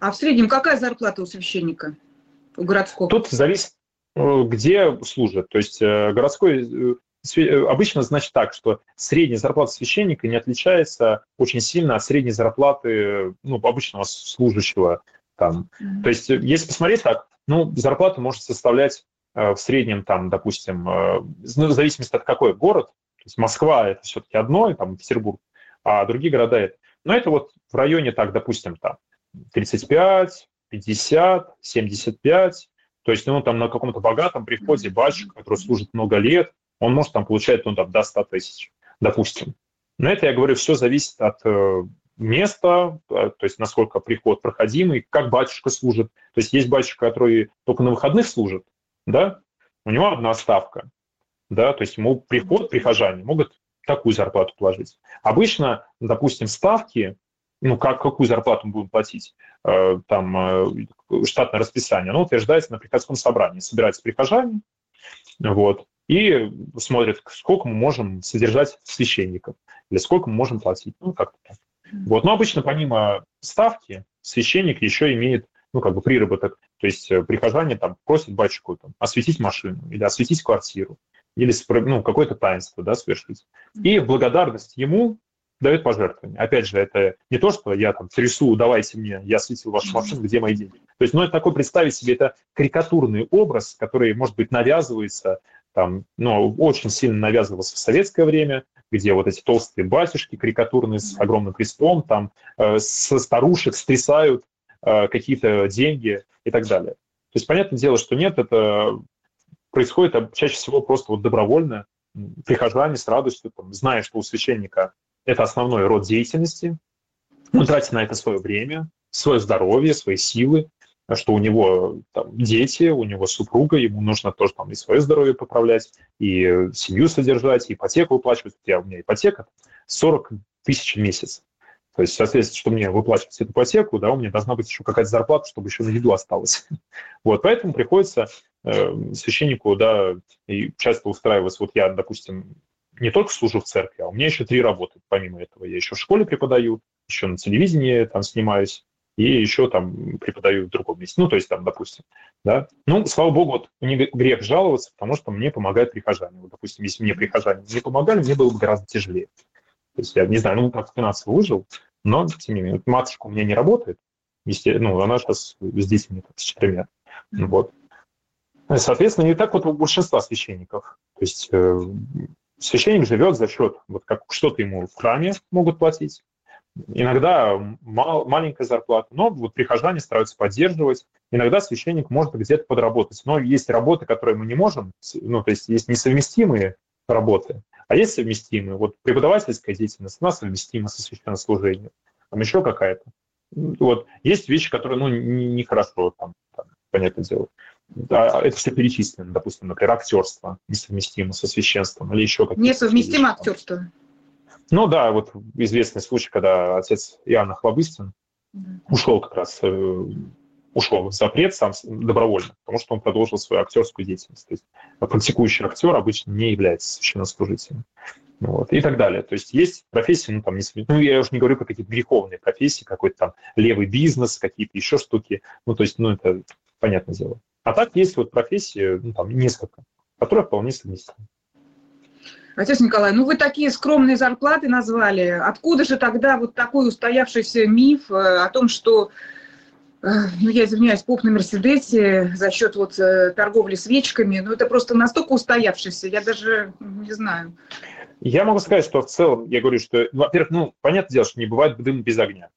А в среднем какая зарплата у священника, у городского? Тут зависит, э, где служат. То есть городской обычно значит так, что средняя зарплата священника не отличается очень сильно от средней зарплаты ну, обычного служащего. Там. Mm-hmm. То есть если посмотреть так, ну, зарплата может составлять в среднем, там, допустим, ну, в зависимости от какой город, то есть Москва – это все-таки одно, и там Петербург, а другие города – это. Но это вот в районе, так, допустим, там 35, 50, 75. То есть, ну, там на каком-то богатом приходе батюшка, который служит много лет, он может там получать, ну, там, до 100 тысяч, допустим. Но это, я говорю, все зависит от места, то есть насколько приход проходимый, как батюшка служит. То есть есть батюшка, который только на выходных служит, да, у него одна ставка, да, то есть ему приход, прихожане могут такую зарплату положить. Обычно, допустим, ставки, ну, как, какую зарплату мы будем платить, э, там, э, штатное расписание, оно утверждается на приходском собрании. Собираются прихожане, вот, и смотрят, сколько мы можем содержать священников, или сколько мы можем платить, ну, как-то так. Вот, но обычно помимо ставки священник еще имеет, ну, как бы приработок, то есть э, прихожане там просят батюшку там, осветить машину или осветить квартиру, или ну, какое-то таинство да, совершить. И в благодарность ему дает пожертвование. Опять же, это не то, что я там трясу, давайте мне, я светил вашу машину, где мои деньги. То есть, ну, это такой, представить себе, это карикатурный образ, который, может быть, навязывается, там, ну, очень сильно навязывался в советское время, где вот эти толстые батюшки карикатурные с огромным крестом, там, э, со старушек стрясают э, какие-то деньги и так далее. То есть, понятное дело, что нет, это происходит чаще всего просто вот добровольно, прихожане с радостью, там, зная, что у священника это основной род деятельности, он тратит на это свое время, свое здоровье, свои силы, что у него там, дети, у него супруга, ему нужно тоже там и свое здоровье поправлять, и семью содержать, и ипотеку выплачивать. Я, у меня ипотека 40 тысяч в месяц. То есть, соответственно, что мне выплачивать эту ипотеку, да, у меня должна быть еще какая-то зарплата, чтобы еще на еду осталось. Вот, поэтому приходится э, священнику, да, и часто устраиваться. Вот я, допустим, не только служу в церкви, а у меня еще три работы помимо этого. Я еще в школе преподаю, еще на телевидении там снимаюсь, и еще там преподаю в другом месте. Ну, то есть там, допустим, да. Ну, слава богу, вот не грех жаловаться, потому что мне помогают прихожане. Вот, допустим, если мне прихожане не помогали, мне было бы гораздо тяжелее. То есть я не знаю, ну, как финансово выжил, но, тем не менее, вот матушка у меня не работает, ну, она сейчас с детьми, с четырьмя, вот. Соответственно, не так вот у большинства священников. То есть э, священник живет за счет, вот как что-то ему в храме могут платить, иногда мал, маленькая зарплата, но вот прихожане стараются поддерживать. Иногда священник может где-то подработать, но есть работы, которые мы не можем, ну, то есть есть несовместимые работы, а есть совместимые. Вот преподавательская деятельность, она совместима со священнослужением. Там еще какая-то. Вот. Есть вещи, которые, ну, нехорошо, не там, там, понятное дело. А, это все перечислено, допустим, например, актерство несовместимо со священством или еще какие-то Несовместимо актерство. Ну да, вот известный случай, когда отец Иоанна Хлобыстин ушел как раз э, ушел в запрет сам добровольно, потому что он продолжил свою актерскую деятельность. То есть практикующий актер обычно не является священнослужителем. Вот, и так далее. То есть есть профессии, ну, там, не, ну, я уже не говорю про какие-то греховные профессии, какой-то там левый бизнес, какие-то еще штуки. Ну, то есть, ну, это понятное дело. А так есть вот профессии, ну, там, несколько, которые вполне совместимы. Отец Николай, ну вы такие скромные зарплаты назвали. Откуда же тогда вот такой устоявшийся миф э, о том, что ну, я извиняюсь, поп на Мерседесе за счет вот э, торговли свечками, ну, это просто настолько устоявшийся, я даже не знаю. Я могу сказать, что в целом, я говорю, что, во-первых, ну, понятное дело, что не бывает дым без огня.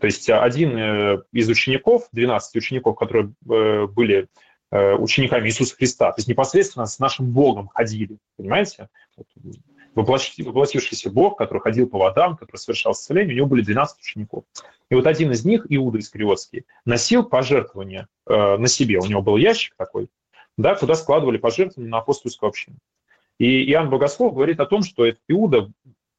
То есть один э, из учеников, 12 учеников, которые э, были учениками Иисуса Христа, то есть непосредственно с нашим Богом ходили, понимаете? Воплотившийся Бог, который ходил по водам, который совершал исцеление, у него были 12 учеников. И вот один из них, Иуда Искариотский, носил пожертвования э, на себе. У него был ящик такой, да, куда складывали пожертвования на апостольскую общину. И Иоанн Богослов говорит о том, что этот Иуда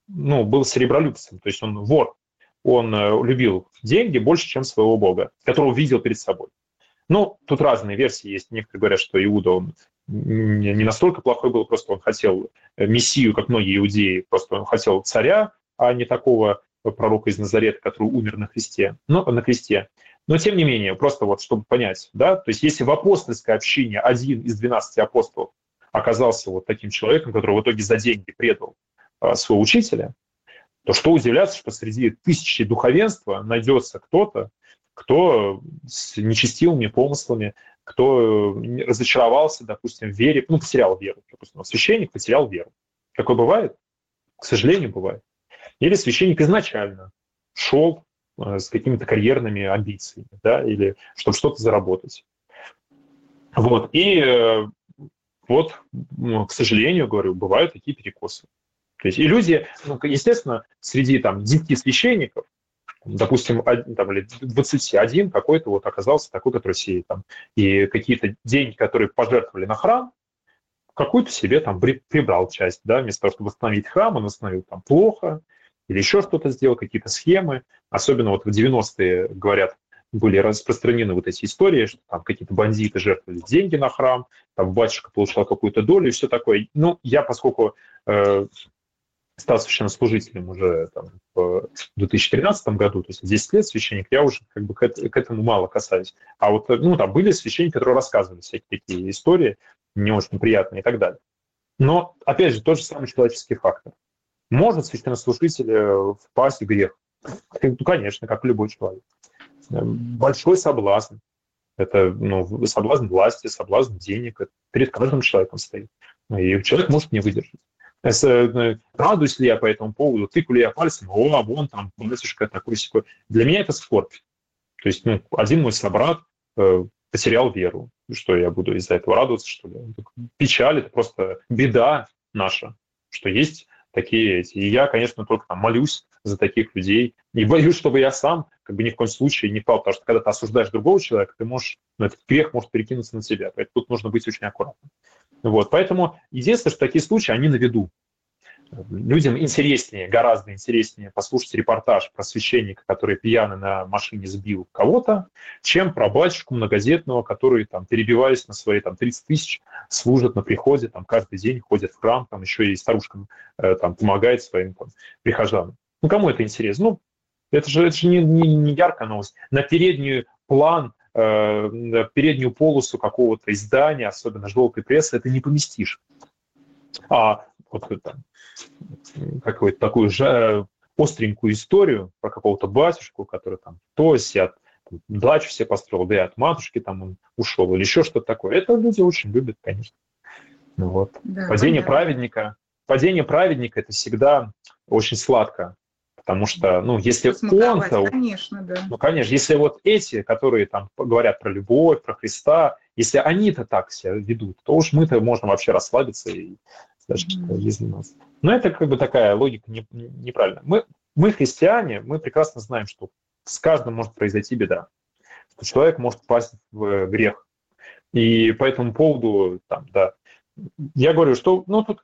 ну, был серебролюбцем, то есть он вор. Он э, любил деньги больше, чем своего Бога, которого видел перед собой. Ну, тут разные версии есть. Некоторые говорят, что Иуда, он не настолько плохой был, просто он хотел мессию, как многие иудеи, просто он хотел царя, а не такого пророка из Назарета, который умер на кресте, но, на кресте. Но тем не менее, просто вот чтобы понять, да, то есть если в апостольской общине один из 12 апостолов оказался вот таким человеком, который в итоге за деньги предал а, своего учителя, то что удивляться, что среди тысячи духовенства найдется кто-то, кто с нечестивыми помыслами, кто разочаровался, допустим, в вере, ну, потерял веру. Допустим, священник потерял веру. Такое бывает? К сожалению, бывает. Или священник изначально шел э, с какими-то карьерными амбициями, да, или чтобы что-то заработать. Вот, и э, вот, ну, к сожалению, говорю, бывают такие перекосы. То есть и люди, ну, естественно, среди там 10 священников, допустим, там, или 21 какой-то вот оказался такой, который сеет там, и какие-то деньги, которые пожертвовали на храм, какую-то себе там прибрал часть, да, вместо того, чтобы восстановить храм, он восстановил там плохо, или еще что-то сделал, какие-то схемы. Особенно вот в 90-е, говорят, были распространены вот эти истории, что там какие-то бандиты жертвовали деньги на храм, там батюшка получал какую-то долю и все такое. Ну, я, поскольку э, стал священнослужителем уже там, в 2013 году, то есть 10 лет священник, я уже как бы к, этому мало касаюсь. А вот, ну, там были священники, которые рассказывали всякие такие истории, не очень приятные и так далее. Но, опять же, тот же самый человеческий фактор. Может священнослужитель э, впасть в грех? Ну, конечно, как любой человек. Большой соблазн. Это ну, соблазн власти, соблазн денег. Это перед каждым человеком стоит. И человек может не выдержать. Э, радуюсь ли я по этому поводу, тыкаю ли я пальцем, о, вон там, батюшка такой секой. Для меня это скорбь. То есть, ну, один мой собрат э, потерял веру. Что я буду из-за этого радоваться, что ли? Печаль – это просто беда наша, что есть такие эти. И я, конечно, только там молюсь за таких людей. И боюсь, чтобы я сам как бы ни в коем случае не пал, потому что когда ты осуждаешь другого человека, ты можешь, ну, этот грех может перекинуться на себя. Поэтому тут нужно быть очень аккуратным. Вот, поэтому единственное, что такие случаи, они на виду. Людям интереснее, гораздо интереснее послушать репортаж про священника, который пьяный на машине сбил кого-то, чем про батюшку многодетного, который, там, перебиваясь на свои там, 30 тысяч, служит на приходе, там, каждый день ходит в храм, там, еще и старушкам э, там, помогает своим там, прихожанам. Ну, кому это интересно? Ну, это же, это же не, не, не яркая новость. На передний план переднюю полосу какого-то издания, особенно желтой прессы, это не поместишь. А вот там, какую-то такую же остренькую историю про какого-то батюшку, который там то сят, дачу все построил, да и от матушки там он ушел, или еще что-то такое. Это люди очень любят, конечно. Ну вот. Да, падение понятно. праведника. Падение праведника – это всегда очень сладко. Потому что, ну, если он-то... Конечно, да. Ну, конечно, если вот эти, которые там говорят про любовь, про Христа, если они-то так себя ведут, то уж мы-то можем вообще расслабиться и что mm-hmm. нас. Но это как бы такая логика не, неправильная. Мы, мы, христиане, мы прекрасно знаем, что с каждым может произойти беда, что человек может пасть в грех. И по этому поводу, там, да, я говорю, что, ну, тут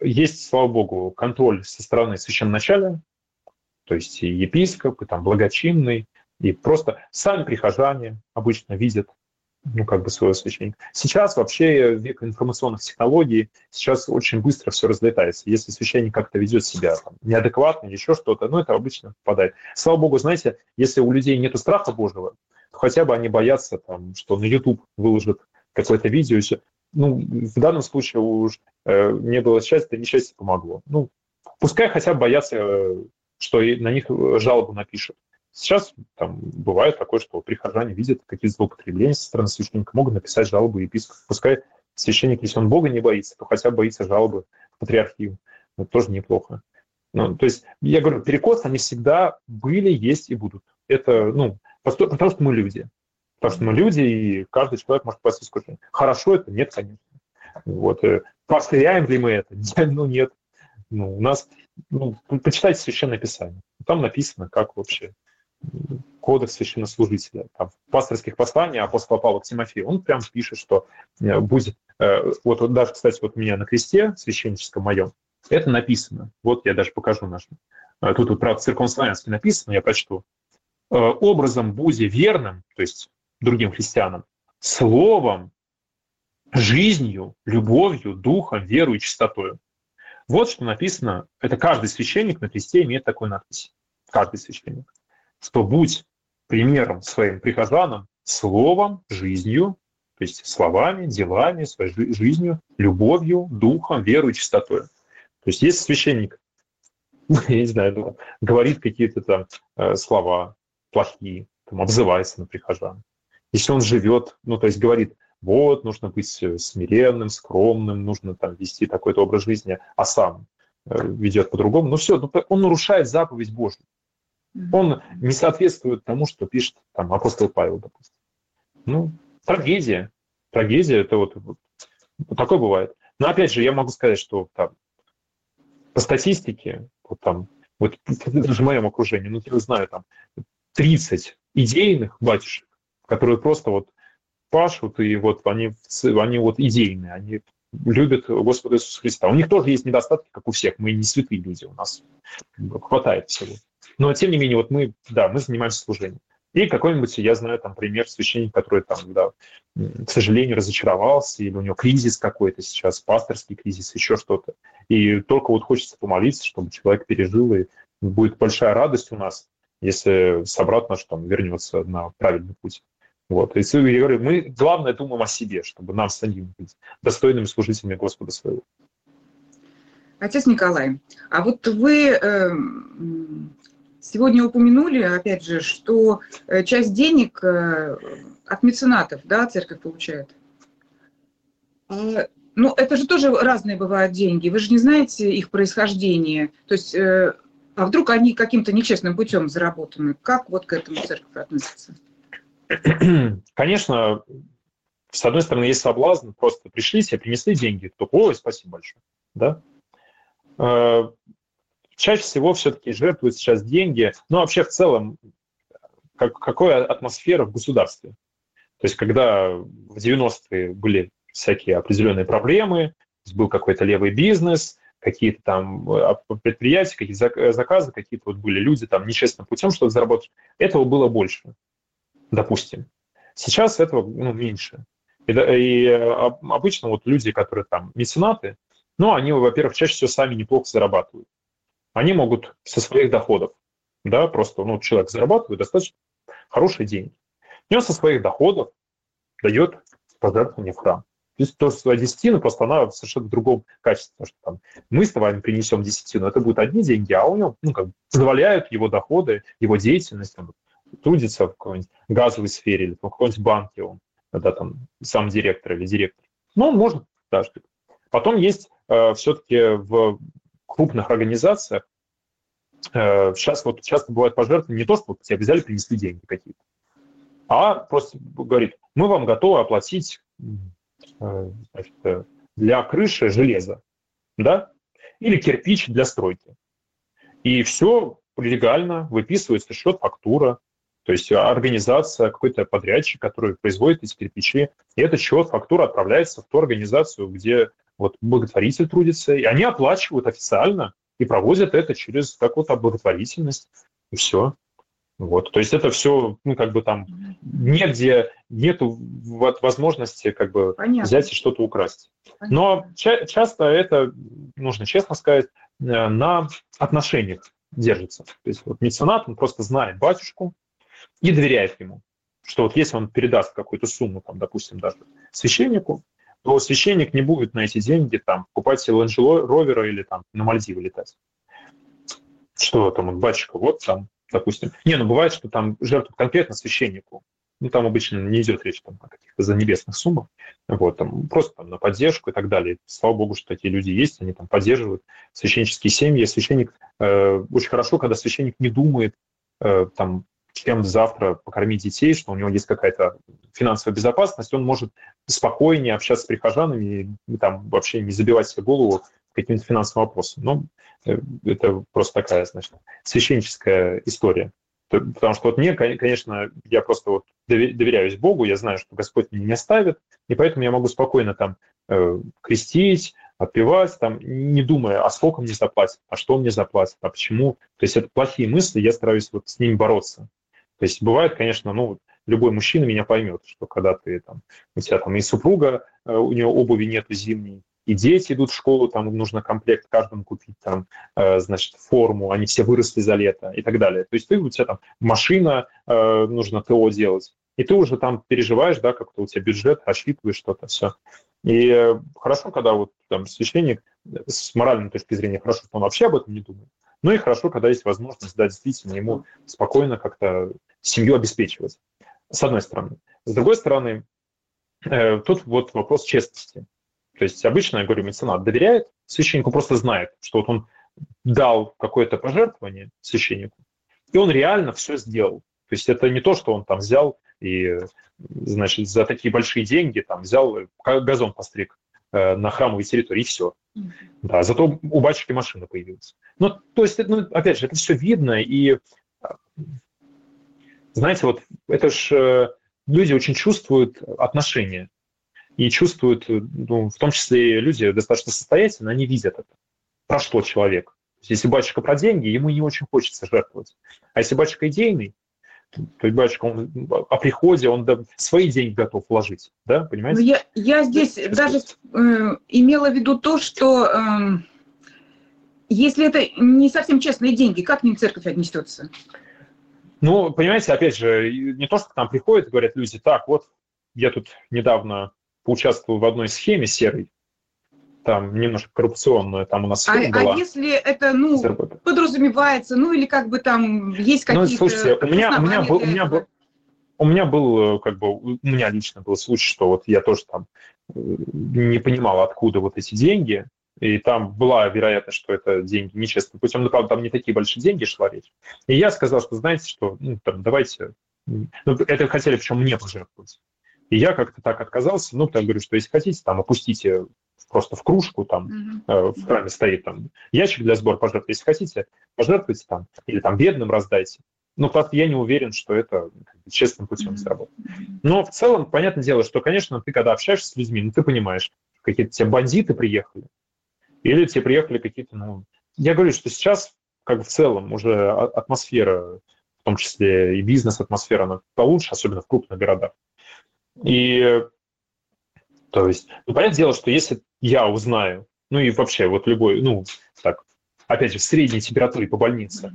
есть, слава богу, контроль со стороны священноначалия, то есть и епископ, и там благочинный, и просто сами прихожане обычно видят ну, как бы своего священника. Сейчас вообще век информационных технологий, сейчас очень быстро все разлетается. Если священник как-то ведет себя там, неадекватно еще что-то, ну, это обычно попадает. Слава богу, знаете, если у людей нет страха Божьего, то хотя бы они боятся, там, что на YouTube выложат какое-то видео, все. Ну, в данном случае уж э, не было счастья, несчастье помогло. Ну, пускай хотя бы боятся э, что на них э, жалобу напишут. Сейчас там бывает такое, что прихожане видят какие-то злоупотребления со стороны священника, могут написать жалобу епископу. Пускай священник, если он Бога не боится, то хотя бы боится жалобы к патриархию. Это тоже неплохо. Ну, то есть, я говорю, перекос, они всегда были, есть и будут. Это, ну, потому что мы люди. Потому что мы люди, и каждый человек может попасть в искушение. Хорошо это? Нет, конечно. Вот. Э, повторяем ли мы это? Ну, нет. Ну, у нас ну, почитайте Священное Писание. Там написано, как вообще кодекс священнослужителя. Там, в пасторских посланиях апостола Павла к Тимофею, он прям пишет, что э, будет, э, вот, вот даже, кстати, вот у меня на кресте священническом моем, это написано. Вот я даже покажу наш. Э, тут, вот, правда, церковнославянский написано, я прочту. Образом будь верным, то есть другим христианам, словом, жизнью, любовью, духом, верой и чистотою. Вот что написано, это каждый священник на кресте имеет такую надпись. Каждый священник. Что будь примером своим прихожанам словом, жизнью, то есть словами, делами, своей жизнью, любовью, духом, верой и чистотой. То есть если священник, я не знаю, ну, говорит какие-то там э, слова плохие, там, обзывается на прихожан, если он живет, ну, то есть говорит, вот, нужно быть э, смиренным, скромным, нужно там вести такой-то образ жизни, а сам э, ведет по-другому. Ну все, ну, он нарушает заповедь Божью. Он не соответствует тому, что пишет там апостол Павел, допустим. Ну, трагедия. Трагедия, это вот, вот, вот такое бывает. Но опять же, я могу сказать, что там, по статистике, вот там, вот даже в моем окружении, ну, я знаю, там, 30 идейных батюшек, которые просто вот пашут, и вот они, они вот идейные, они любят Господа Иисуса Христа. У них тоже есть недостатки, как у всех. Мы не святые люди, у нас хватает всего. Но, тем не менее, вот мы, да, мы занимаемся служением. И какой-нибудь, я знаю, там, пример священника, который там, да, к сожалению, разочаровался, или у него кризис какой-то сейчас, пасторский кризис, еще что-то. И только вот хочется помолиться, чтобы человек пережил, и будет большая радость у нас, если собрат наш там вернется на правильный путь. Вот. И я говорю, мы главное думаем о себе, чтобы нам самим быть достойными служителями Господа своего. Отец Николай, а вот вы э, Сегодня упомянули, опять же, что э, часть денег э, от меценатов, да, церковь получает. А, ну, это же тоже разные бывают деньги. Вы же не знаете их происхождение. То есть, э, а вдруг они каким-то нечестным путем заработаны? Как вот к этому церковь относится? Конечно, с одной стороны, есть соблазн, просто пришли себе, принесли деньги, то, ой, спасибо большое, да? чаще всего все-таки жертвуют сейчас деньги, ну вообще в целом, как, какая атмосфера в государстве. То есть когда в 90-е были всякие определенные проблемы, был какой-то левый бизнес, какие-то там а, предприятия, какие-то заказы, какие-то вот были люди там нечестным путем что-то заработать, этого было больше, допустим. Сейчас этого ну, меньше. И, и а, обычно вот люди, которые там меценаты, ну, они, во-первых, чаще всего сами неплохо зарабатывают они могут со своих доходов, да, просто, ну, человек зарабатывает достаточно хорошие деньги. И он со своих доходов дает пожертвование в храм. То есть то, что десятина, просто она совершенно другом качестве. Потому что там, мы с вами принесем десятину, это будут одни деньги, а у него ну, как позволяют его доходы, его деятельность, там, трудится в какой-нибудь газовой сфере или в каком-нибудь банке он, да, там, сам директор или директор. Ну, он может даже. Потом есть э, все-таки в крупных организациях э, сейчас вот часто бывает пожертвования не то, что вот тебе взяли, принесли деньги какие-то, а просто говорит, мы вам готовы оплатить э, значит, э, для крыши железо, да, или кирпич для стройки. И все легально, выписывается счет, фактура, то есть организация, какой-то подрядчик, который производит эти кирпичи, и этот счет, фактура отправляется в ту организацию, где вот благотворитель трудится, и они оплачивают официально и проводят это через как вот благотворительность, и все. Вот, то есть это все, ну, как бы там, негде, нету возможности, как бы, Понятно. взять и что-то украсть. Понятно. Но ча- часто это, нужно честно сказать, э, на отношениях держится. То есть вот меценат, он просто знает батюшку и доверяет ему, что вот если он передаст какую-то сумму, там, допустим, даже священнику, то священник не будет на эти деньги там покупать себе Land Rover или там на Мальдивы летать. Что там, батюшка, вот там, допустим. Не, ну бывает, что там жертвуют конкретно священнику. Ну, там обычно не идет речь там, о каких-то занебесных суммах. Вот, там, просто там, на поддержку и так далее. Слава богу, что такие люди есть, они там поддерживают священнические семьи. Священник, э, очень хорошо, когда священник не думает, э, там, чем завтра покормить детей, что у него есть какая-то финансовая безопасность, он может спокойнее общаться с прихожанами и там вообще не забивать себе голову каким-то финансовым вопросом. Ну, э, это просто такая, значит, священническая история. Потому что вот мне, конечно, я просто вот доверяюсь Богу, я знаю, что Господь меня не оставит, и поэтому я могу спокойно там э, крестить, отпевать, там, не думая, а сколько мне заплатят, а что мне заплатят, а почему. То есть это плохие мысли, я стараюсь вот с ними бороться. То есть бывает, конечно, ну, любой мужчина меня поймет, что когда ты там, у тебя там и супруга, э, у нее обуви нету зимней, и дети идут в школу, там нужно комплект каждому купить, там, э, значит, форму, они все выросли за лето и так далее. То есть ты, у тебя там машина, э, нужно ТО делать, и ты уже там переживаешь, да, как-то у тебя бюджет, рассчитываешь что-то, все. И хорошо, когда вот там священник с моральной точки зрения, хорошо, что он вообще об этом не думает, ну и хорошо, когда есть возможность, да, действительно, ему спокойно как-то семью обеспечивать, с одной стороны. С другой стороны, э, тут вот вопрос честности. То есть обычно, я говорю, меценат доверяет, священнику просто знает, что вот он дал какое-то пожертвование священнику, и он реально все сделал. То есть это не то, что он там взял и, значит, за такие большие деньги там взял, газон постриг э, на храмовой территории, и все. Да, зато у батюшки машина появилась. Ну, то есть, ну, опять же, это все видно, и знаете, вот это ж люди очень чувствуют отношения и чувствуют, ну, в том числе люди достаточно состоятельные, они видят это. Про что человек. Если батюшка про деньги, ему не очень хочется жертвовать. А если батюшка идейный, то есть батюшка он, о приходе, он свои деньги готов вложить, да, понимаете? Ну, я, я здесь есть, даже э, имела в виду то, что э, если это не совсем честные деньги, как к ним церковь отнесется? Ну, понимаете, опять же, не то, что к нам приходят и говорят люди, так, вот я тут недавно поучаствовал в одной схеме серой, там немножко коррупционную, там у нас а, была. А если это, ну, подразумевается, ну, или как бы там есть ну, какие-то... Ну, слушайте, у меня, у меня был, у меня был, у меня был, как бы, у меня лично был случай, что вот я тоже там э, не понимал, откуда вот эти деньги, и там была вероятность, что это деньги нечестным путем, но, правда, там не такие большие деньги шла речь. И я сказал, что, знаете, что, ну, там, давайте, ну, это хотели причем мне пожертвовать. И я как-то так отказался, ну, там говорю, что если хотите, там, опустите просто в кружку, там, mm-hmm. в храме стоит там ящик для сбора пожертвовать, если хотите, пожертвуйте там, или там бедным раздайте. Ну, просто я не уверен, что это честным путем сработает. Но в целом, понятное дело, что, конечно, ты когда общаешься с людьми, ну, ты понимаешь, какие-то те бандиты приехали, или тебе приехали какие-то, ну... Я говорю, что сейчас, как в целом, уже атмосфера, в том числе и бизнес-атмосфера, она получше, особенно в крупных городах. И то есть, ну, понятное дело, что если я узнаю, ну и вообще вот любой, ну, так, опять же, в средней температуре по больнице,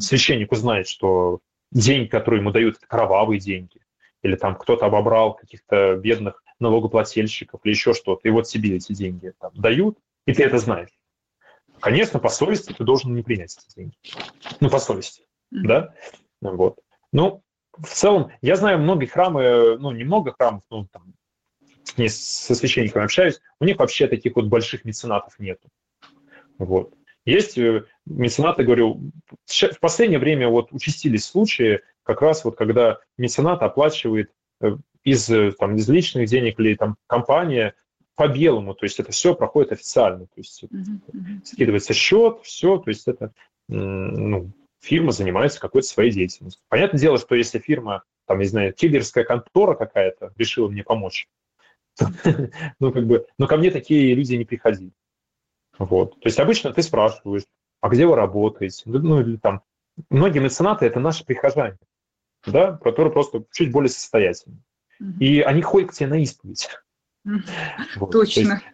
священник узнает, что деньги, которые ему дают, это кровавые деньги, или там кто-то обобрал каких-то бедных налогоплательщиков или еще что-то, и вот себе эти деньги там, дают, и ты это знаешь. Конечно, по совести ты должен не принять эти деньги. Ну, по совести, mm-hmm. да? Вот. Ну, в целом, я знаю многие храмы, ну, немного храмов, ну, там, не со священниками общаюсь, у них вообще таких вот больших меценатов нету. Вот. Есть э, меценаты, говорю, в последнее время вот участились случаи, как раз вот когда меценат оплачивает э, из, э, там, из личных денег или там компания по белому, то есть это все проходит официально, то есть mm-hmm. скидывается счет, все, то есть это ну, фирма занимается какой-то своей деятельностью. Понятное дело, что если фирма, там, не знаю, киллерская контора какая-то решила мне помочь, ну, как бы, но ко мне такие люди не приходили. Вот. То есть обычно ты спрашиваешь, а где вы работаете? Ну, или там, многие меценаты – это наши прихожане, да, которые просто чуть более состоятельные. И они ходят к тебе на исповедь. Вот. Точно. Есть,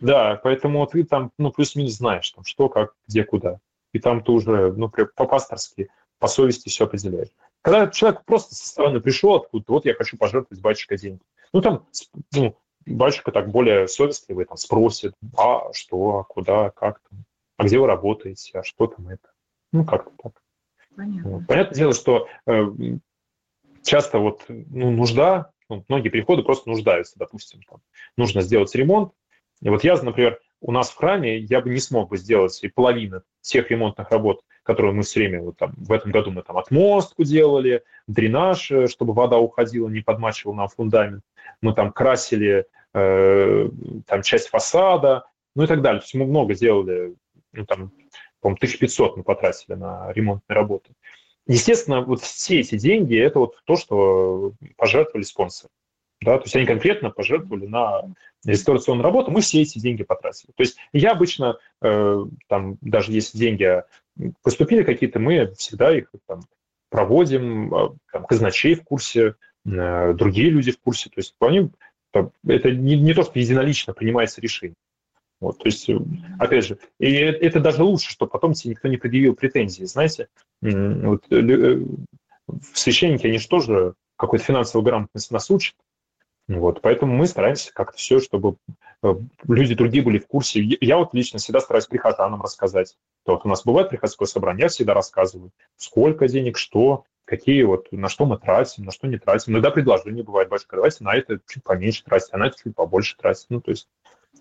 да, поэтому ты там, ну, плюс-минус знаешь, там, что, как, где, куда. И там ты уже, ну, по-пасторски, по совести все определяешь. Когда человек просто со стороны пришел откуда вот я хочу пожертвовать батюшка деньги. Ну, там, ну, батюшка так более совестливый, там, спросит, а что, а куда, как там, а где вы работаете, а что там это. Ну, как-то так. Понятно. Понятное дело, что э, часто вот ну, нужда ну, многие приходы просто нуждаются, допустим, там, нужно сделать ремонт. И вот я, например, у нас в храме я бы не смог бы сделать и половину тех ремонтных работ, которые мы все время, вот там, в этом году мы там отмостку делали, дренаж, э, чтобы вода уходила, не подмачивала нам фундамент, мы там красили э, там часть фасада, ну и так далее. То есть мы много сделали, ну там, по-моему, 1500 мы потратили на ремонтные работы. Естественно, вот все эти деньги – это вот то, что пожертвовали спонсоры. Да, то есть они конкретно пожертвовали на реставрационную работу, мы все эти деньги потратили. То есть я обычно, э, там, даже если деньги поступили какие-то, мы всегда их там, проводим, э, там, казначей в курсе, другие люди в курсе. То есть они, это не, не то, что единолично принимается решение. Вот, то есть, э, опять же, и это даже лучше, что потом тебе никто не предъявил претензии. Знаете, вот, э, священники, они же тоже какой-то финансовой грамотности нас учат. Вот, поэтому мы стараемся как-то все, чтобы э, люди другие были в курсе. Я вот лично всегда стараюсь прихожанам рассказать. То вот у нас бывает приходское собрание, я всегда рассказываю, сколько денег, что, какие вот, на что мы тратим, на что не тратим. Иногда предложение бывает, батюшка, давайте на это чуть поменьше тратить, а на это чуть побольше тратить. Ну, то есть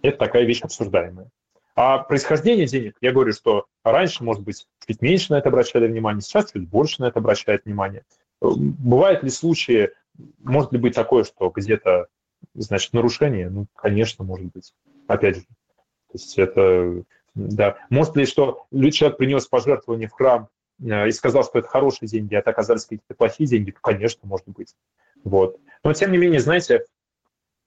это такая вещь обсуждаемая. А происхождение денег, я говорю, что раньше, может быть, чуть меньше на это обращали внимание, сейчас чуть больше на это обращают внимание. Бывают ли случаи, может ли быть такое, что где-то, значит, нарушение? Ну, конечно, может быть. опять же. То есть это, да. Может ли, что человек принес пожертвование в храм и сказал, что это хорошие деньги, а это оказались какие-то плохие деньги? Конечно, может быть. Вот. Но, тем не менее, знаете,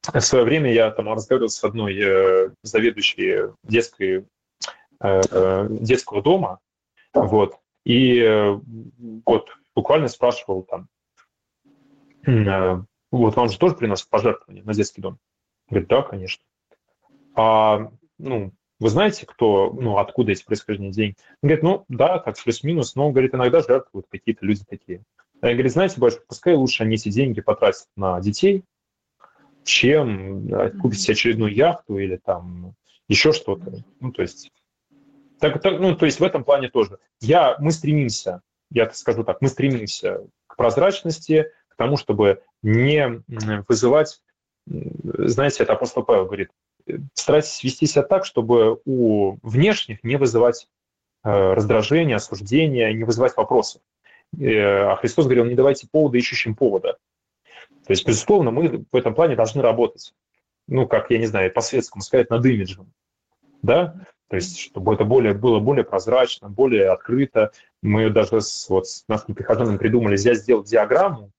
в свое время я там разговаривал с одной э, заведующей детской, э, э, детского дома, вот, и э, вот буквально спрашивал там, э, вот вам же тоже приносят пожертвования на детский дом? Говорит, да, конечно. А, ну, вы знаете, кто, ну, откуда эти происхождения деньги? Он говорит, ну, да, так, плюс-минус, но, говорит, иногда жертвуют какие-то люди такие. Я говорю, знаете, батюшка, пускай лучше они эти деньги потратят на детей, чем купить себе очередную яхту или там еще что-то. Ну, то есть, так, так, ну, то есть в этом плане тоже. Я, мы стремимся, я скажу так, мы стремимся к прозрачности, к тому, чтобы не вызывать, знаете, это апостол Павел говорит, старайтесь вести себя так, чтобы у внешних не вызывать э, раздражения, осуждения, не вызывать вопросов. Э, а Христос говорил, не давайте повода ищущим повода. То есть, безусловно, мы в этом плане должны работать. Ну, как, я не знаю, по-светскому сказать, над имиджем. Да? То есть, чтобы это более, было более прозрачно, более открыто. Мы даже с, вот, с нашими прихожанами придумали взять, сделать диаграмму,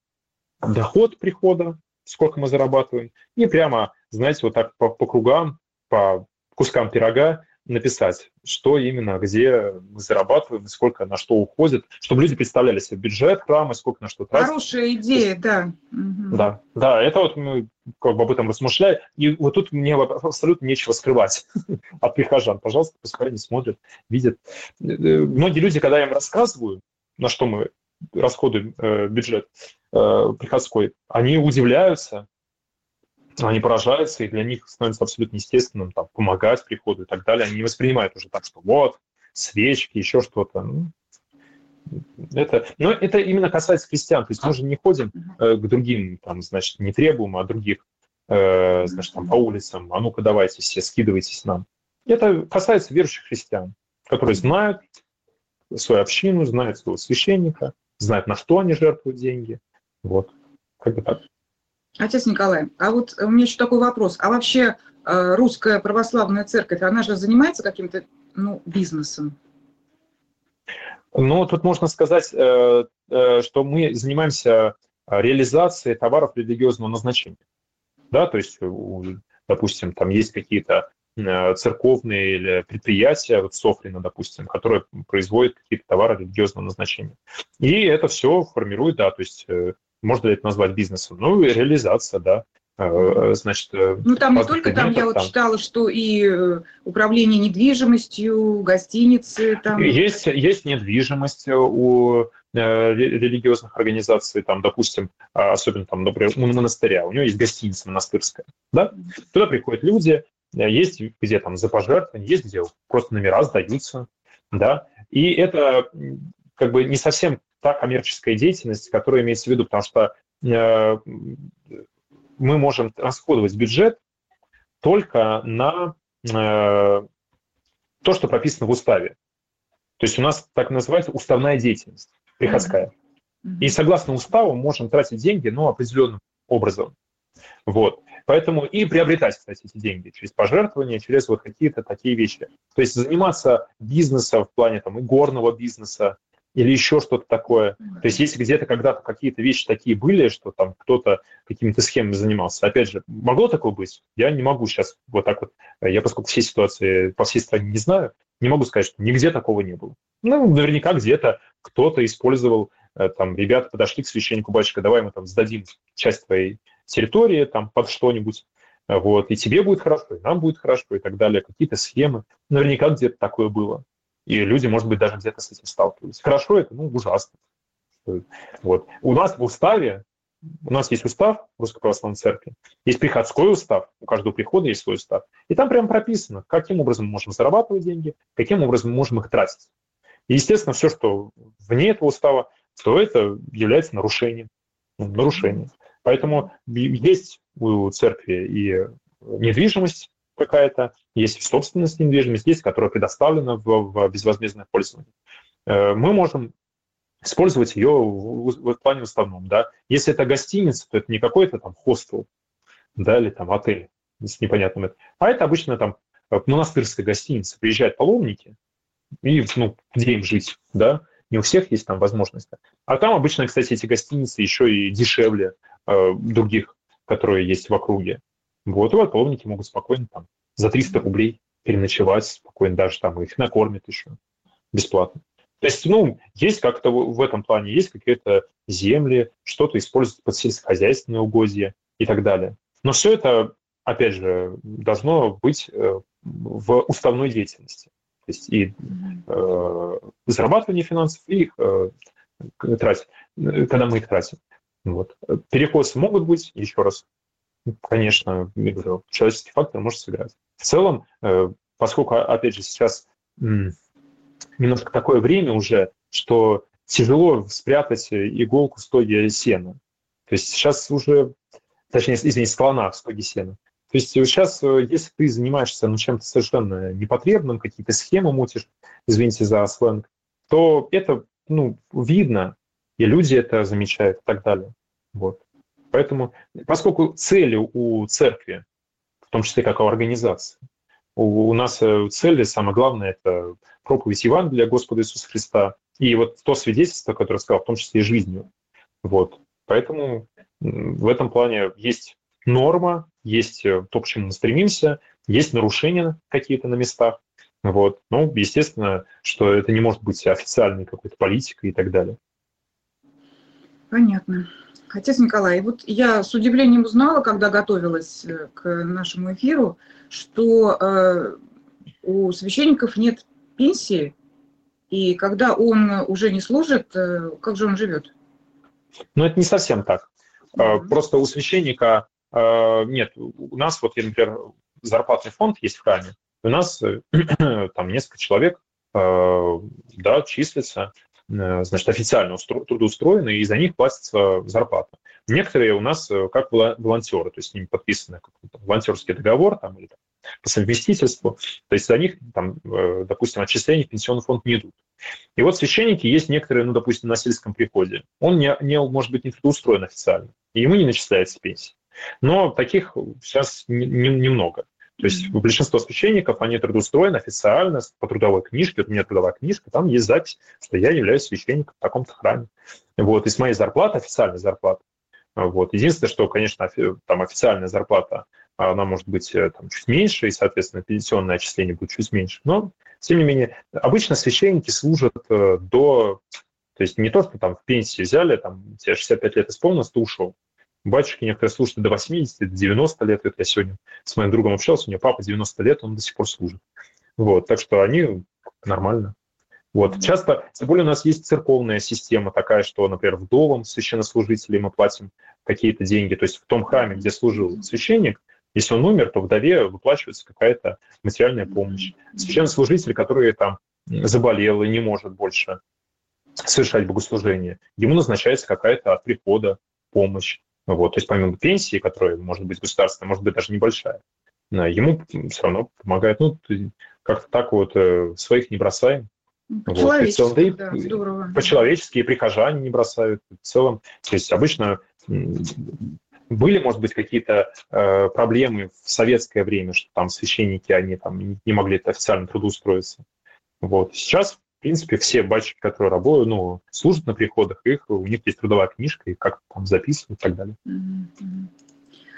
доход прихода, сколько мы зарабатываем, и прямо, знаете, вот так по, по кругам, по кускам пирога написать, что именно, где мы зарабатываем, сколько на что уходит, чтобы люди представляли себе бюджет храма, сколько на что тратить. Хорошая идея, да. Да, да, это вот мы как бы об этом размышляем, и вот тут мне абсолютно нечего скрывать от прихожан. Пожалуйста, пускай они смотрят, видят. Э, многие люди, когда я им рассказываю, на что мы расходуем э, бюджет э, приходской, они удивляются, они поражаются, и для них становится абсолютно естественным там, помогать приходу и так далее. Они не воспринимают уже так, что вот, свечки, еще что-то. Ну, это, но это именно касается христиан. То есть мы же не ходим э, к другим, там, значит, не требуем, а других, э, значит, там, по улицам, а ну-ка давайте все, скидывайтесь нам. Это касается верующих христиан, которые знают свою общину, знают своего священника, знают, на что они жертвуют деньги. Вот, как бы так. Отец Николай, а вот у меня еще такой вопрос. А вообще э, русская православная церковь, она же занимается каким-то ну, бизнесом? Ну, тут можно сказать, э, э, что мы занимаемся реализацией товаров религиозного назначения. Да, то есть, допустим, там есть какие-то церковные или предприятия, вот Софрина, допустим, которые производят какие-то товары религиозного назначения. И это все формирует, да, то есть можно ли это назвать бизнесом? Ну, реализация, да. Э, э, значит, э, ну, там не только там, я вот там. читала, что и управление недвижимостью, гостиницы там. Есть, есть недвижимость у религиозных организаций, там, допустим, а, особенно там, например, у монастыря, у него есть гостиница монастырская, да, туда приходят люди, есть где там за пожертвования, есть где просто номера сдаются, да, и это как бы не совсем та коммерческая деятельность, которая имеется в виду, потому что э, мы можем расходовать бюджет только на э, то, что прописано в уставе. То есть у нас так называется уставная деятельность, приходская. Mm-hmm. И согласно уставу можем тратить деньги, но определенным образом. Вот. Поэтому и приобретать, кстати, эти деньги через пожертвования, через вот какие-то такие вещи. То есть заниматься бизнесом в плане там, и горного бизнеса, или еще что-то такое. То есть если где-то когда-то какие-то вещи такие были, что там кто-то какими-то схемами занимался, опять же, могло такое быть? Я не могу сейчас вот так вот, я поскольку все ситуации по всей стране не знаю, не могу сказать, что нигде такого не было. Ну, наверняка где-то кто-то использовал, э, там, ребята подошли к священнику, батюшка, давай мы там сдадим часть твоей территории там под что-нибудь, вот, и тебе будет хорошо, и нам будет хорошо, и так далее, какие-то схемы. Наверняка где-то такое было и люди, может быть, даже где-то с этим сталкиваются. Хорошо это, ну, ужасно. Вот. У нас в уставе, у нас есть устав Русской Православной Церкви, есть приходской устав, у каждого прихода есть свой устав, и там прямо прописано, каким образом мы можем зарабатывать деньги, каким образом мы можем их тратить. И, естественно, все, что вне этого устава, то это является нарушением. Ну, нарушением. Поэтому есть у церкви и недвижимость, какая-то, есть собственность недвижимость, есть, которая предоставлена в, в безвозмездное пользование. Э, мы можем использовать ее в, в плане уставном. Да? Если это гостиница, то это не какой-то там хостел да, или там отель. с непонятным. А это обычно там монастырская гостиница. Приезжают паломники, и, ну, где им жить, да? Не у всех есть там возможности. А там обычно, кстати, эти гостиницы еще и дешевле э, других, которые есть в округе. Вот, и вот паломники могут спокойно там за 300 рублей переночевать, спокойно даже там их накормят еще бесплатно. То есть, ну, есть как-то в этом плане, есть какие-то земли, что-то используют под сельскохозяйственные угодья и так далее. Но все это, опять же, должно быть э, в уставной деятельности. То есть и э, зарабатывание финансов, и их э, тратить, когда мы их тратим. Вот. Перекосы могут быть, еще раз, конечно, я говорю, человеческий фактор может сыграть. В целом, э, поскольку, опять же, сейчас немножко такое время уже, что тяжело спрятать иголку в стоге сена. То есть сейчас уже, точнее, извините, слона в стоге сена. То есть сейчас, э, если ты занимаешься ну, чем-то совершенно непотребным, какие-то схемы мутишь, извините за сленг, то это ну, видно, и люди это замечают и так далее. Вот. Поэтому, поскольку целью у церкви, в том числе как у организации, у, у нас э, цели, самое главное, это проповедь Евангелия Господа Иисуса Христа, и вот то свидетельство, которое сказал, в том числе и жизнью. Вот. Поэтому в этом плане есть норма, есть э, то, к чему мы стремимся, есть нарушения какие-то на местах. Вот. Ну, естественно, что это не может быть официальной какой-то политикой и так далее. Понятно. Отец Николай, вот я с удивлением узнала, когда готовилась э, к нашему эфиру, что э, у священников нет пенсии, и когда он уже не служит, э, как же он живет? Ну, это не совсем так. Mm-hmm. Просто у священника нет, у нас вот, например, зарплатный фонд есть в храме, у нас там несколько человек, да, числится, значит, официально трудоустроены, и за них платится зарплата. Некоторые у нас как волонтеры, то есть с ними подписаны волонтерский договор там, или там, по совместительству, то есть за них, там, э, допустим, отчисления в пенсионный фонд не идут. И вот священники есть некоторые, ну, допустим, на сельском приходе. Он не, не может быть не трудоустроен официально, и ему не начисляется пенсия. Но таких сейчас немного. То есть большинство священников, они трудоустроены официально по трудовой книжке. Вот у меня трудовая книжка, там есть запись, что я являюсь священником в таком-то храме. Вот, и с моей зарплаты, официальной зарплаты, вот. Единственное, что, конечно, там официальная зарплата она может быть э, там, чуть меньше, и, соответственно, пенсионное отчисление будет чуть меньше. Но, тем не менее, обычно священники служат э, до... То есть не то, что там в пенсии взяли, там, тебе 65 лет исполнилось, ты ушел. Батюшки некоторые служат до 80, до 90 лет. Это я сегодня с моим другом общался, у него папа 90 лет, он до сих пор служит. Вот, так что они нормально. Вот. Часто, тем более у нас есть церковная система такая, что, например, вдовам священнослужителей мы платим какие-то деньги. То есть в том храме, где служил священник, если он умер, то вдове выплачивается какая-то материальная помощь. Священнослужитель, который там заболел и не может больше совершать богослужение, ему назначается какая-то от прихода помощь. Вот, то есть помимо пенсии, которая может быть государственная, может быть даже небольшая, ему все равно помогает. Ну, как-то так вот э, своих не бросаем. По-человечески, вот, целом, да, здорово. По-человечески, и прихожане не бросают. В целом, то есть обычно были, может быть, какие-то э, проблемы в советское время, что там священники, они там не могли официально трудоустроиться. Вот. Сейчас, в принципе, все батюшки, которые работают, ну, служат на приходах, их, у них есть трудовая книжка, и как там записывают и так далее.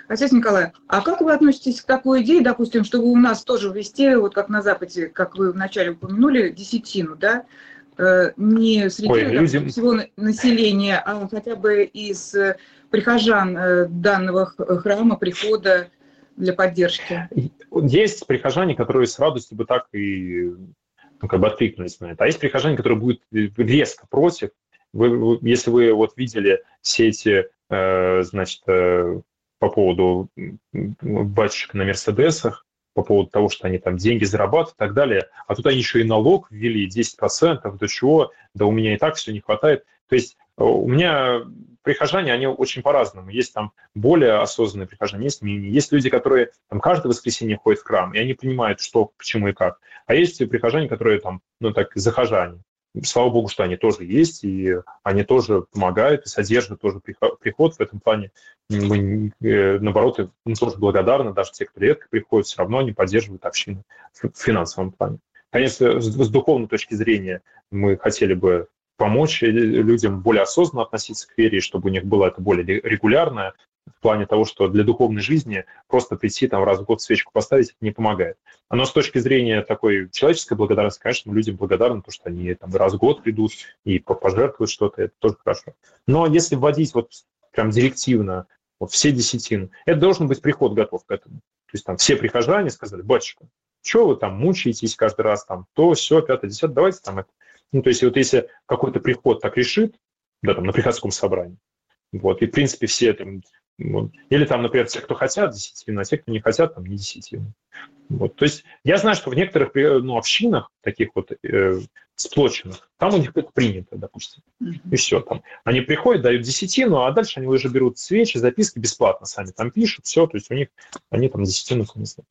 Отец Николай, а как вы относитесь к такой идее, допустим, чтобы у нас тоже ввести, вот как на Западе, как вы вначале упомянули, десятину, да, э, не среди Ой, люди... всего населения, а хотя бы из прихожан э, данного храма, прихода для поддержки? Есть прихожане, которые с радостью бы так и ну, как бы откликнулись на это. А есть прихожане, которые будут резко против. Вы, если вы вот видели все эти, э, значит, э, по поводу батюшек на Мерседесах, по поводу того, что они там деньги зарабатывают и так далее, а тут они еще и налог ввели 10%, до чего, да у меня и так все не хватает. То есть у меня прихожане, они очень по-разному. Есть там более осознанные прихожане, есть менее. Есть люди, которые там каждое воскресенье ходят в храм, и они понимают, что, почему и как. А есть прихожане, которые там, ну так, захожане. слава богу, что они тоже есть, и они тоже помогают и содержат тоже приход. В этом плане мы, э, наоборот, им тоже благодарны, даже те, кто редко приходит, все равно они поддерживают общину в финансовом плане. Конечно, с, с духовной точки зрения мы хотели бы помочь людям более осознанно относиться к вере, чтобы у них было это более регулярное, в плане того, что для духовной жизни просто прийти там раз в год свечку поставить не помогает. Но с точки зрения такой человеческой благодарности, конечно, людям благодарны, то, что они там раз в год придут и пожертвуют что-то, это тоже хорошо. Но если вводить вот прям директивно вот все десятины, это должен быть приход готов к этому. То есть там все прихожане сказали, батюшка, что вы там мучаетесь каждый раз, там то, все, пятое, десятое, давайте там это. Ну, то есть вот если какой-то приход так решит, да, там на приходском собрании, вот, и, в принципе, все там вот. Или там, например, те, кто хотят десятину, а те, кто не хотят, там не десятину. Вот. То есть я знаю, что в некоторых ну, общинах, таких вот э, сплоченных, там у них это принято, допустим. И все там. Они приходят, дают десятину, а дальше они уже берут свечи, записки бесплатно сами там пишут, все, то есть у них они там десятину понесли.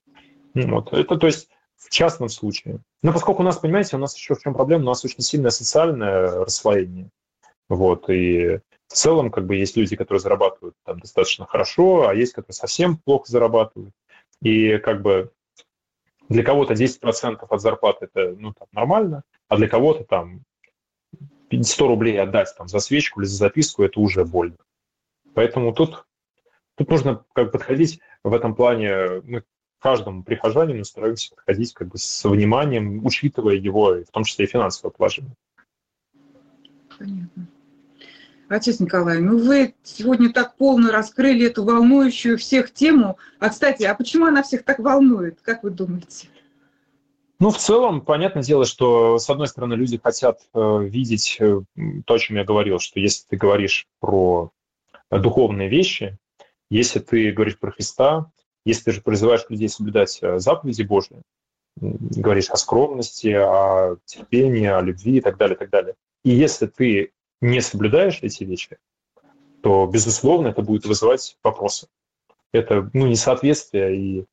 Ну вот. Это, то есть, в частном случае. Но поскольку у нас, понимаете, у нас еще в чем проблема, у нас очень сильное социальное расслоение. Вот, и в целом, как бы, есть люди, которые зарабатывают там достаточно хорошо, а есть, которые совсем плохо зарабатывают. И как бы для кого-то 10% от зарплаты это ну, там, нормально, а для кого-то там 100 рублей отдать там, за свечку или за записку это уже больно. Поэтому тут, тут нужно как подходить в этом плане, мы каждому прихожанину стараемся подходить как бы с вниманием, учитывая его, в том числе и финансовое положение. Понятно. Отец Николай, ну вы сегодня так полно раскрыли эту волнующую всех тему. А, кстати, а почему она всех так волнует, как вы думаете? Ну, в целом, понятное дело, что, с одной стороны, люди хотят э, видеть э, то, о чем я говорил, что если ты говоришь про духовные вещи, если ты говоришь про Христа, если ты же призываешь людей соблюдать э, заповеди Божьи, говоришь о скромности, о терпении, о любви и так далее, и так далее. И если ты не соблюдаешь эти вещи, то, безусловно, это будет вызывать вопросы. Это ну, несоответствие, и,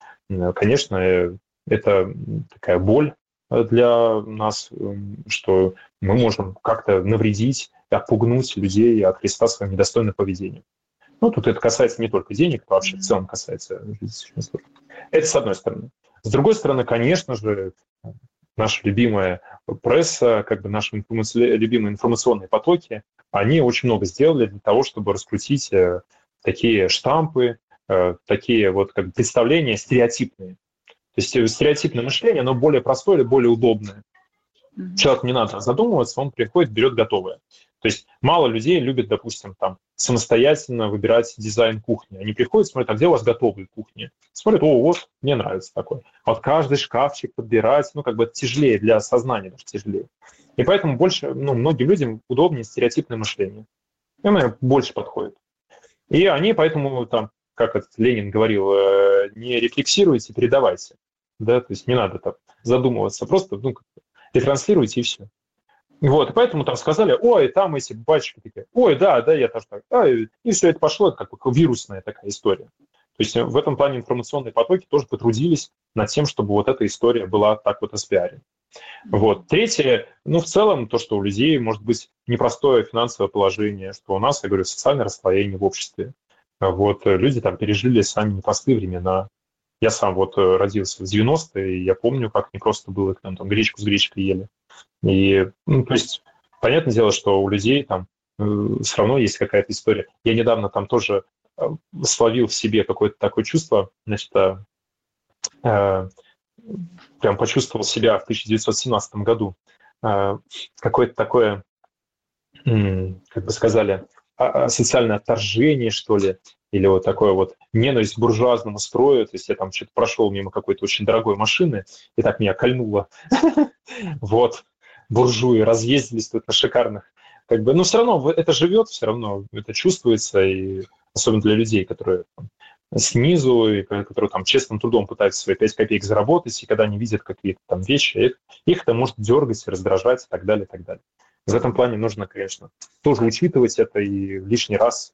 конечно, это такая боль для нас, что мы можем как-то навредить, отпугнуть людей от Христа своим недостойным поведением. Ну, тут это касается не только денег, это вообще в целом касается жизни. Это с одной стороны. С другой стороны, конечно же, наша любимая пресса, как бы наши любимые информационные потоки, они очень много сделали для того, чтобы раскрутить э, такие штампы, э, такие вот как представления стереотипные. То есть э, стереотипное мышление, оно более простое или более удобное. Человеку не надо задумываться, он приходит, берет готовое. То есть мало людей любят, допустим, там самостоятельно выбирать дизайн кухни. Они приходят, смотрят, а где у вас готовые кухни? Смотрят, о, вот, мне нравится такое. Вот каждый шкафчик подбирать, ну, как бы это тяжелее для сознания, даже тяжелее. И поэтому больше, ну, многим людям удобнее стереотипное мышление. И оно больше подходит. И они поэтому там, как этот Ленин говорил, э, не рефлексируйте, передавайте. Да, то есть не надо там задумываться, просто ну, ретранслируйте и все. Вот, и поэтому там сказали, ой, там эти батюшки такие, ой, да, да, я тоже так. А, и все это пошло, это как бы вирусная такая история. То есть в этом плане информационные потоки тоже потрудились над тем, чтобы вот эта история была так вот оспиарена. Вот. Третье, ну, в целом, то, что у людей может быть непростое финансовое положение, что у нас, я говорю, социальное расслоение в обществе. Вот, люди там пережили сами непростые времена. Я сам вот родился в 90-е, и я помню, как непросто было, когда там гречку с гречкой ели. И, ну, то есть, понятное дело, что у людей там э, все равно есть какая-то история. Я недавно там тоже э, словил в себе какое-то такое чувство, значит, э, э, прям почувствовал себя в 1917 году. Э, какое-то такое, э, как бы сказали, а, а, социальное отторжение, что ли, или вот такое вот ненависть к буржуазному строю, то есть я там что-то прошел мимо какой-то очень дорогой машины, и так меня кольнуло. Вот, буржуи разъездились тут на шикарных. Как бы, но все равно это живет, все равно это чувствуется, и особенно для людей, которые снизу, и которые там честным трудом пытаются свои 5 копеек заработать, и когда они видят какие-то там вещи, их, их это может дергать, раздражать и так далее, и так далее. В этом плане нужно, конечно, тоже учитывать это и лишний раз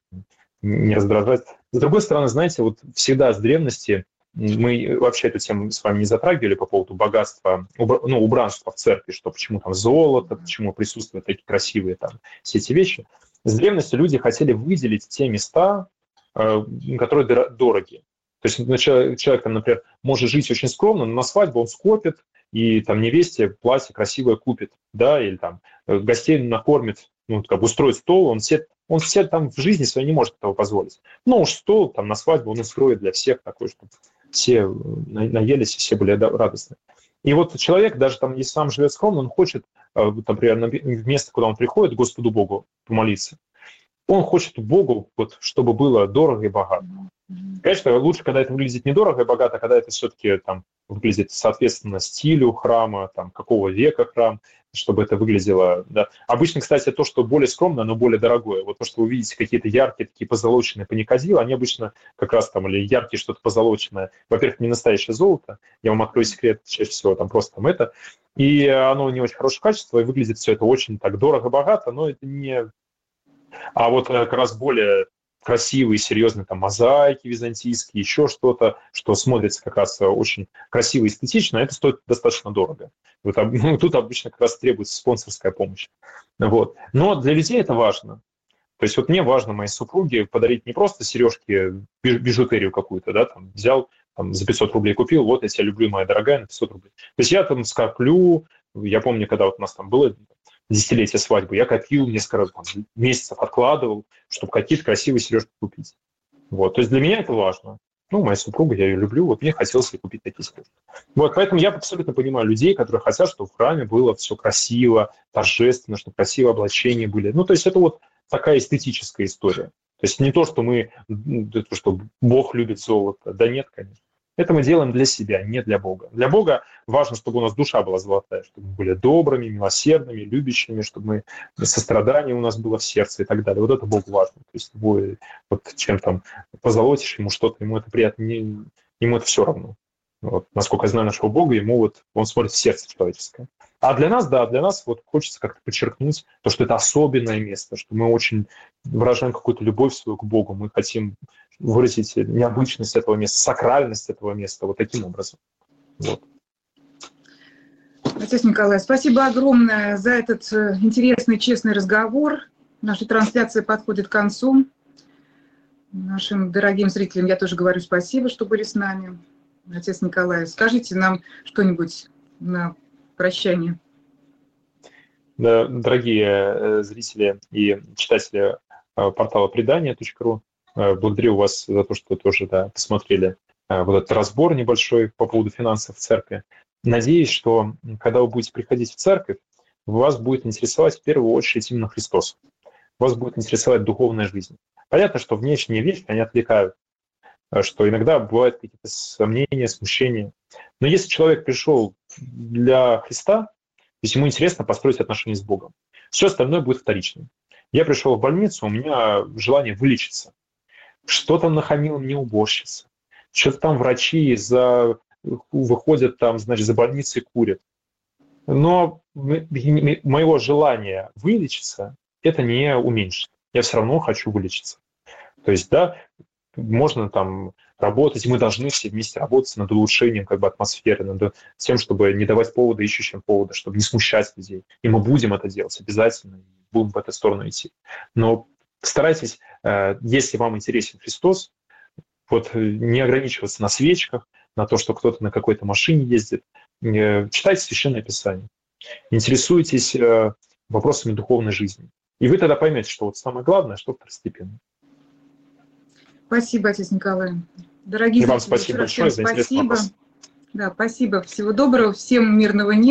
не раздражать. С другой стороны, знаете, вот всегда с древности мы вообще эту тему с вами не затрагивали по поводу богатства, ну, убранства в церкви, что почему там золото, почему присутствуют такие красивые там все эти вещи. С древности люди хотели выделить те места, э, которые дороги. То есть ну, человек, например, может жить очень скромно, но на свадьбу он скопит, и там невесте платье красивое купит, да, или там э, гостей накормит, ну, как бы устроит стол, он все, он все там в жизни своей не может этого позволить. Ну, уж стол там на свадьбу он устроит для всех такой, чтобы все э, наелись и все были радостны. И вот человек, даже там, если сам живет скромно, он хочет, э, например, в место, куда он приходит, Господу Богу помолиться, он хочет Богу, вот, чтобы было дорого и богато. Конечно, лучше, когда это выглядит недорого и богато, когда это все-таки там выглядит соответственно стилю храма, там, какого века храм, чтобы это выглядело. Да. Обычно, кстати, то, что более скромное, но более дорогое. Вот то, что вы видите, какие-то яркие, такие позолоченные паникадилы, они обычно как раз там, или яркие что-то позолоченное. Во-первых, не настоящее золото, я вам открою секрет, чаще всего там просто там это. И оно не очень хорошего качества, и выглядит все это очень так дорого-богато, но это не... А вот э, как раз более красивые, серьезные там мозаики византийские, еще что-то, что смотрится как раз очень красиво и эстетично, это стоит достаточно дорого. Вот, ну, тут обычно как раз требуется спонсорская помощь. Вот. Но для людей это важно. То есть вот мне важно моей супруге подарить не просто сережки, бижутерию какую-то, да, там взял, там, за 500 рублей купил, вот я тебя люблю, моя дорогая, на 500 рублей. То есть я там скоплю, я помню, когда вот у нас там было десятилетия свадьбы, я копил несколько там, месяцев, откладывал, чтобы какие-то красивые сережки купить. Вот. То есть для меня это важно. Ну, моя супруга, я ее люблю, вот мне хотелось ей купить такие сережки. Вот, поэтому я абсолютно понимаю людей, которые хотят, чтобы в храме было все красиво, торжественно, чтобы красивые облачения были. Ну, то есть это вот такая эстетическая история. То есть не то, что мы, что Бог любит золото. Да нет, конечно. Это мы делаем для себя, не для Бога. Для Бога важно, чтобы у нас душа была золотая, чтобы мы были добрыми, милосердными, любящими, чтобы мы сострадание у нас было в сердце и так далее. Вот это Богу важно. То есть любой, вот чем там позолотишь ему что-то, ему это приятно, не, ему это все равно. Вот, насколько я знаю нашего Бога, ему вот он смотрит в сердце человеческое. А для нас, да, для нас вот хочется как-то подчеркнуть то, что это особенное место, что мы очень выражаем какую-то любовь свою к Богу, мы хотим выразить необычность этого места, сакральность этого места вот таким образом. Вот. Отец Николай, спасибо огромное за этот э, интересный, честный разговор. Наша трансляция подходит к концу. Нашим дорогим зрителям я тоже говорю спасибо, что были с нами. Отец Николай, скажите нам что-нибудь на прощание. Да, дорогие э, зрители и читатели э, портала предания.ру, благодарю вас за то, что тоже да, посмотрели вот этот разбор небольшой по поводу финансов в церкви. Надеюсь, что когда вы будете приходить в церковь, вас будет интересовать в первую очередь именно Христос. Вас будет интересовать духовная жизнь. Понятно, что внешние вещи, они отвлекают, что иногда бывают какие-то сомнения, смущения. Но если человек пришел для Христа, то есть ему интересно построить отношения с Богом, все остальное будет вторичным. Я пришел в больницу, у меня желание вылечиться. Что-то нахамила мне уборщица. Что-то там врачи за... выходят там, значит, за больницей курят. Но моего желания вылечиться это не уменьшит. Я все равно хочу вылечиться. То есть, да, можно там работать, мы должны все вместе работать над улучшением как бы атмосферы, над тем, чтобы не давать повода ищущим повода, чтобы не смущать людей. И мы будем это делать обязательно, будем в эту сторону идти. Но старайтесь, э, если вам интересен Христос, вот э, не ограничиваться на свечках, на то, что кто-то на какой-то машине ездит. Э, читайте Священное Писание. Интересуйтесь вопросами духовной жизни. И вы тогда поймете, что вот самое главное, что второстепенно. Спасибо, отец Николай. Дорогие И вам спасибо большое за спасибо. Да, спасибо. Всего доброго. Всем мирного неба.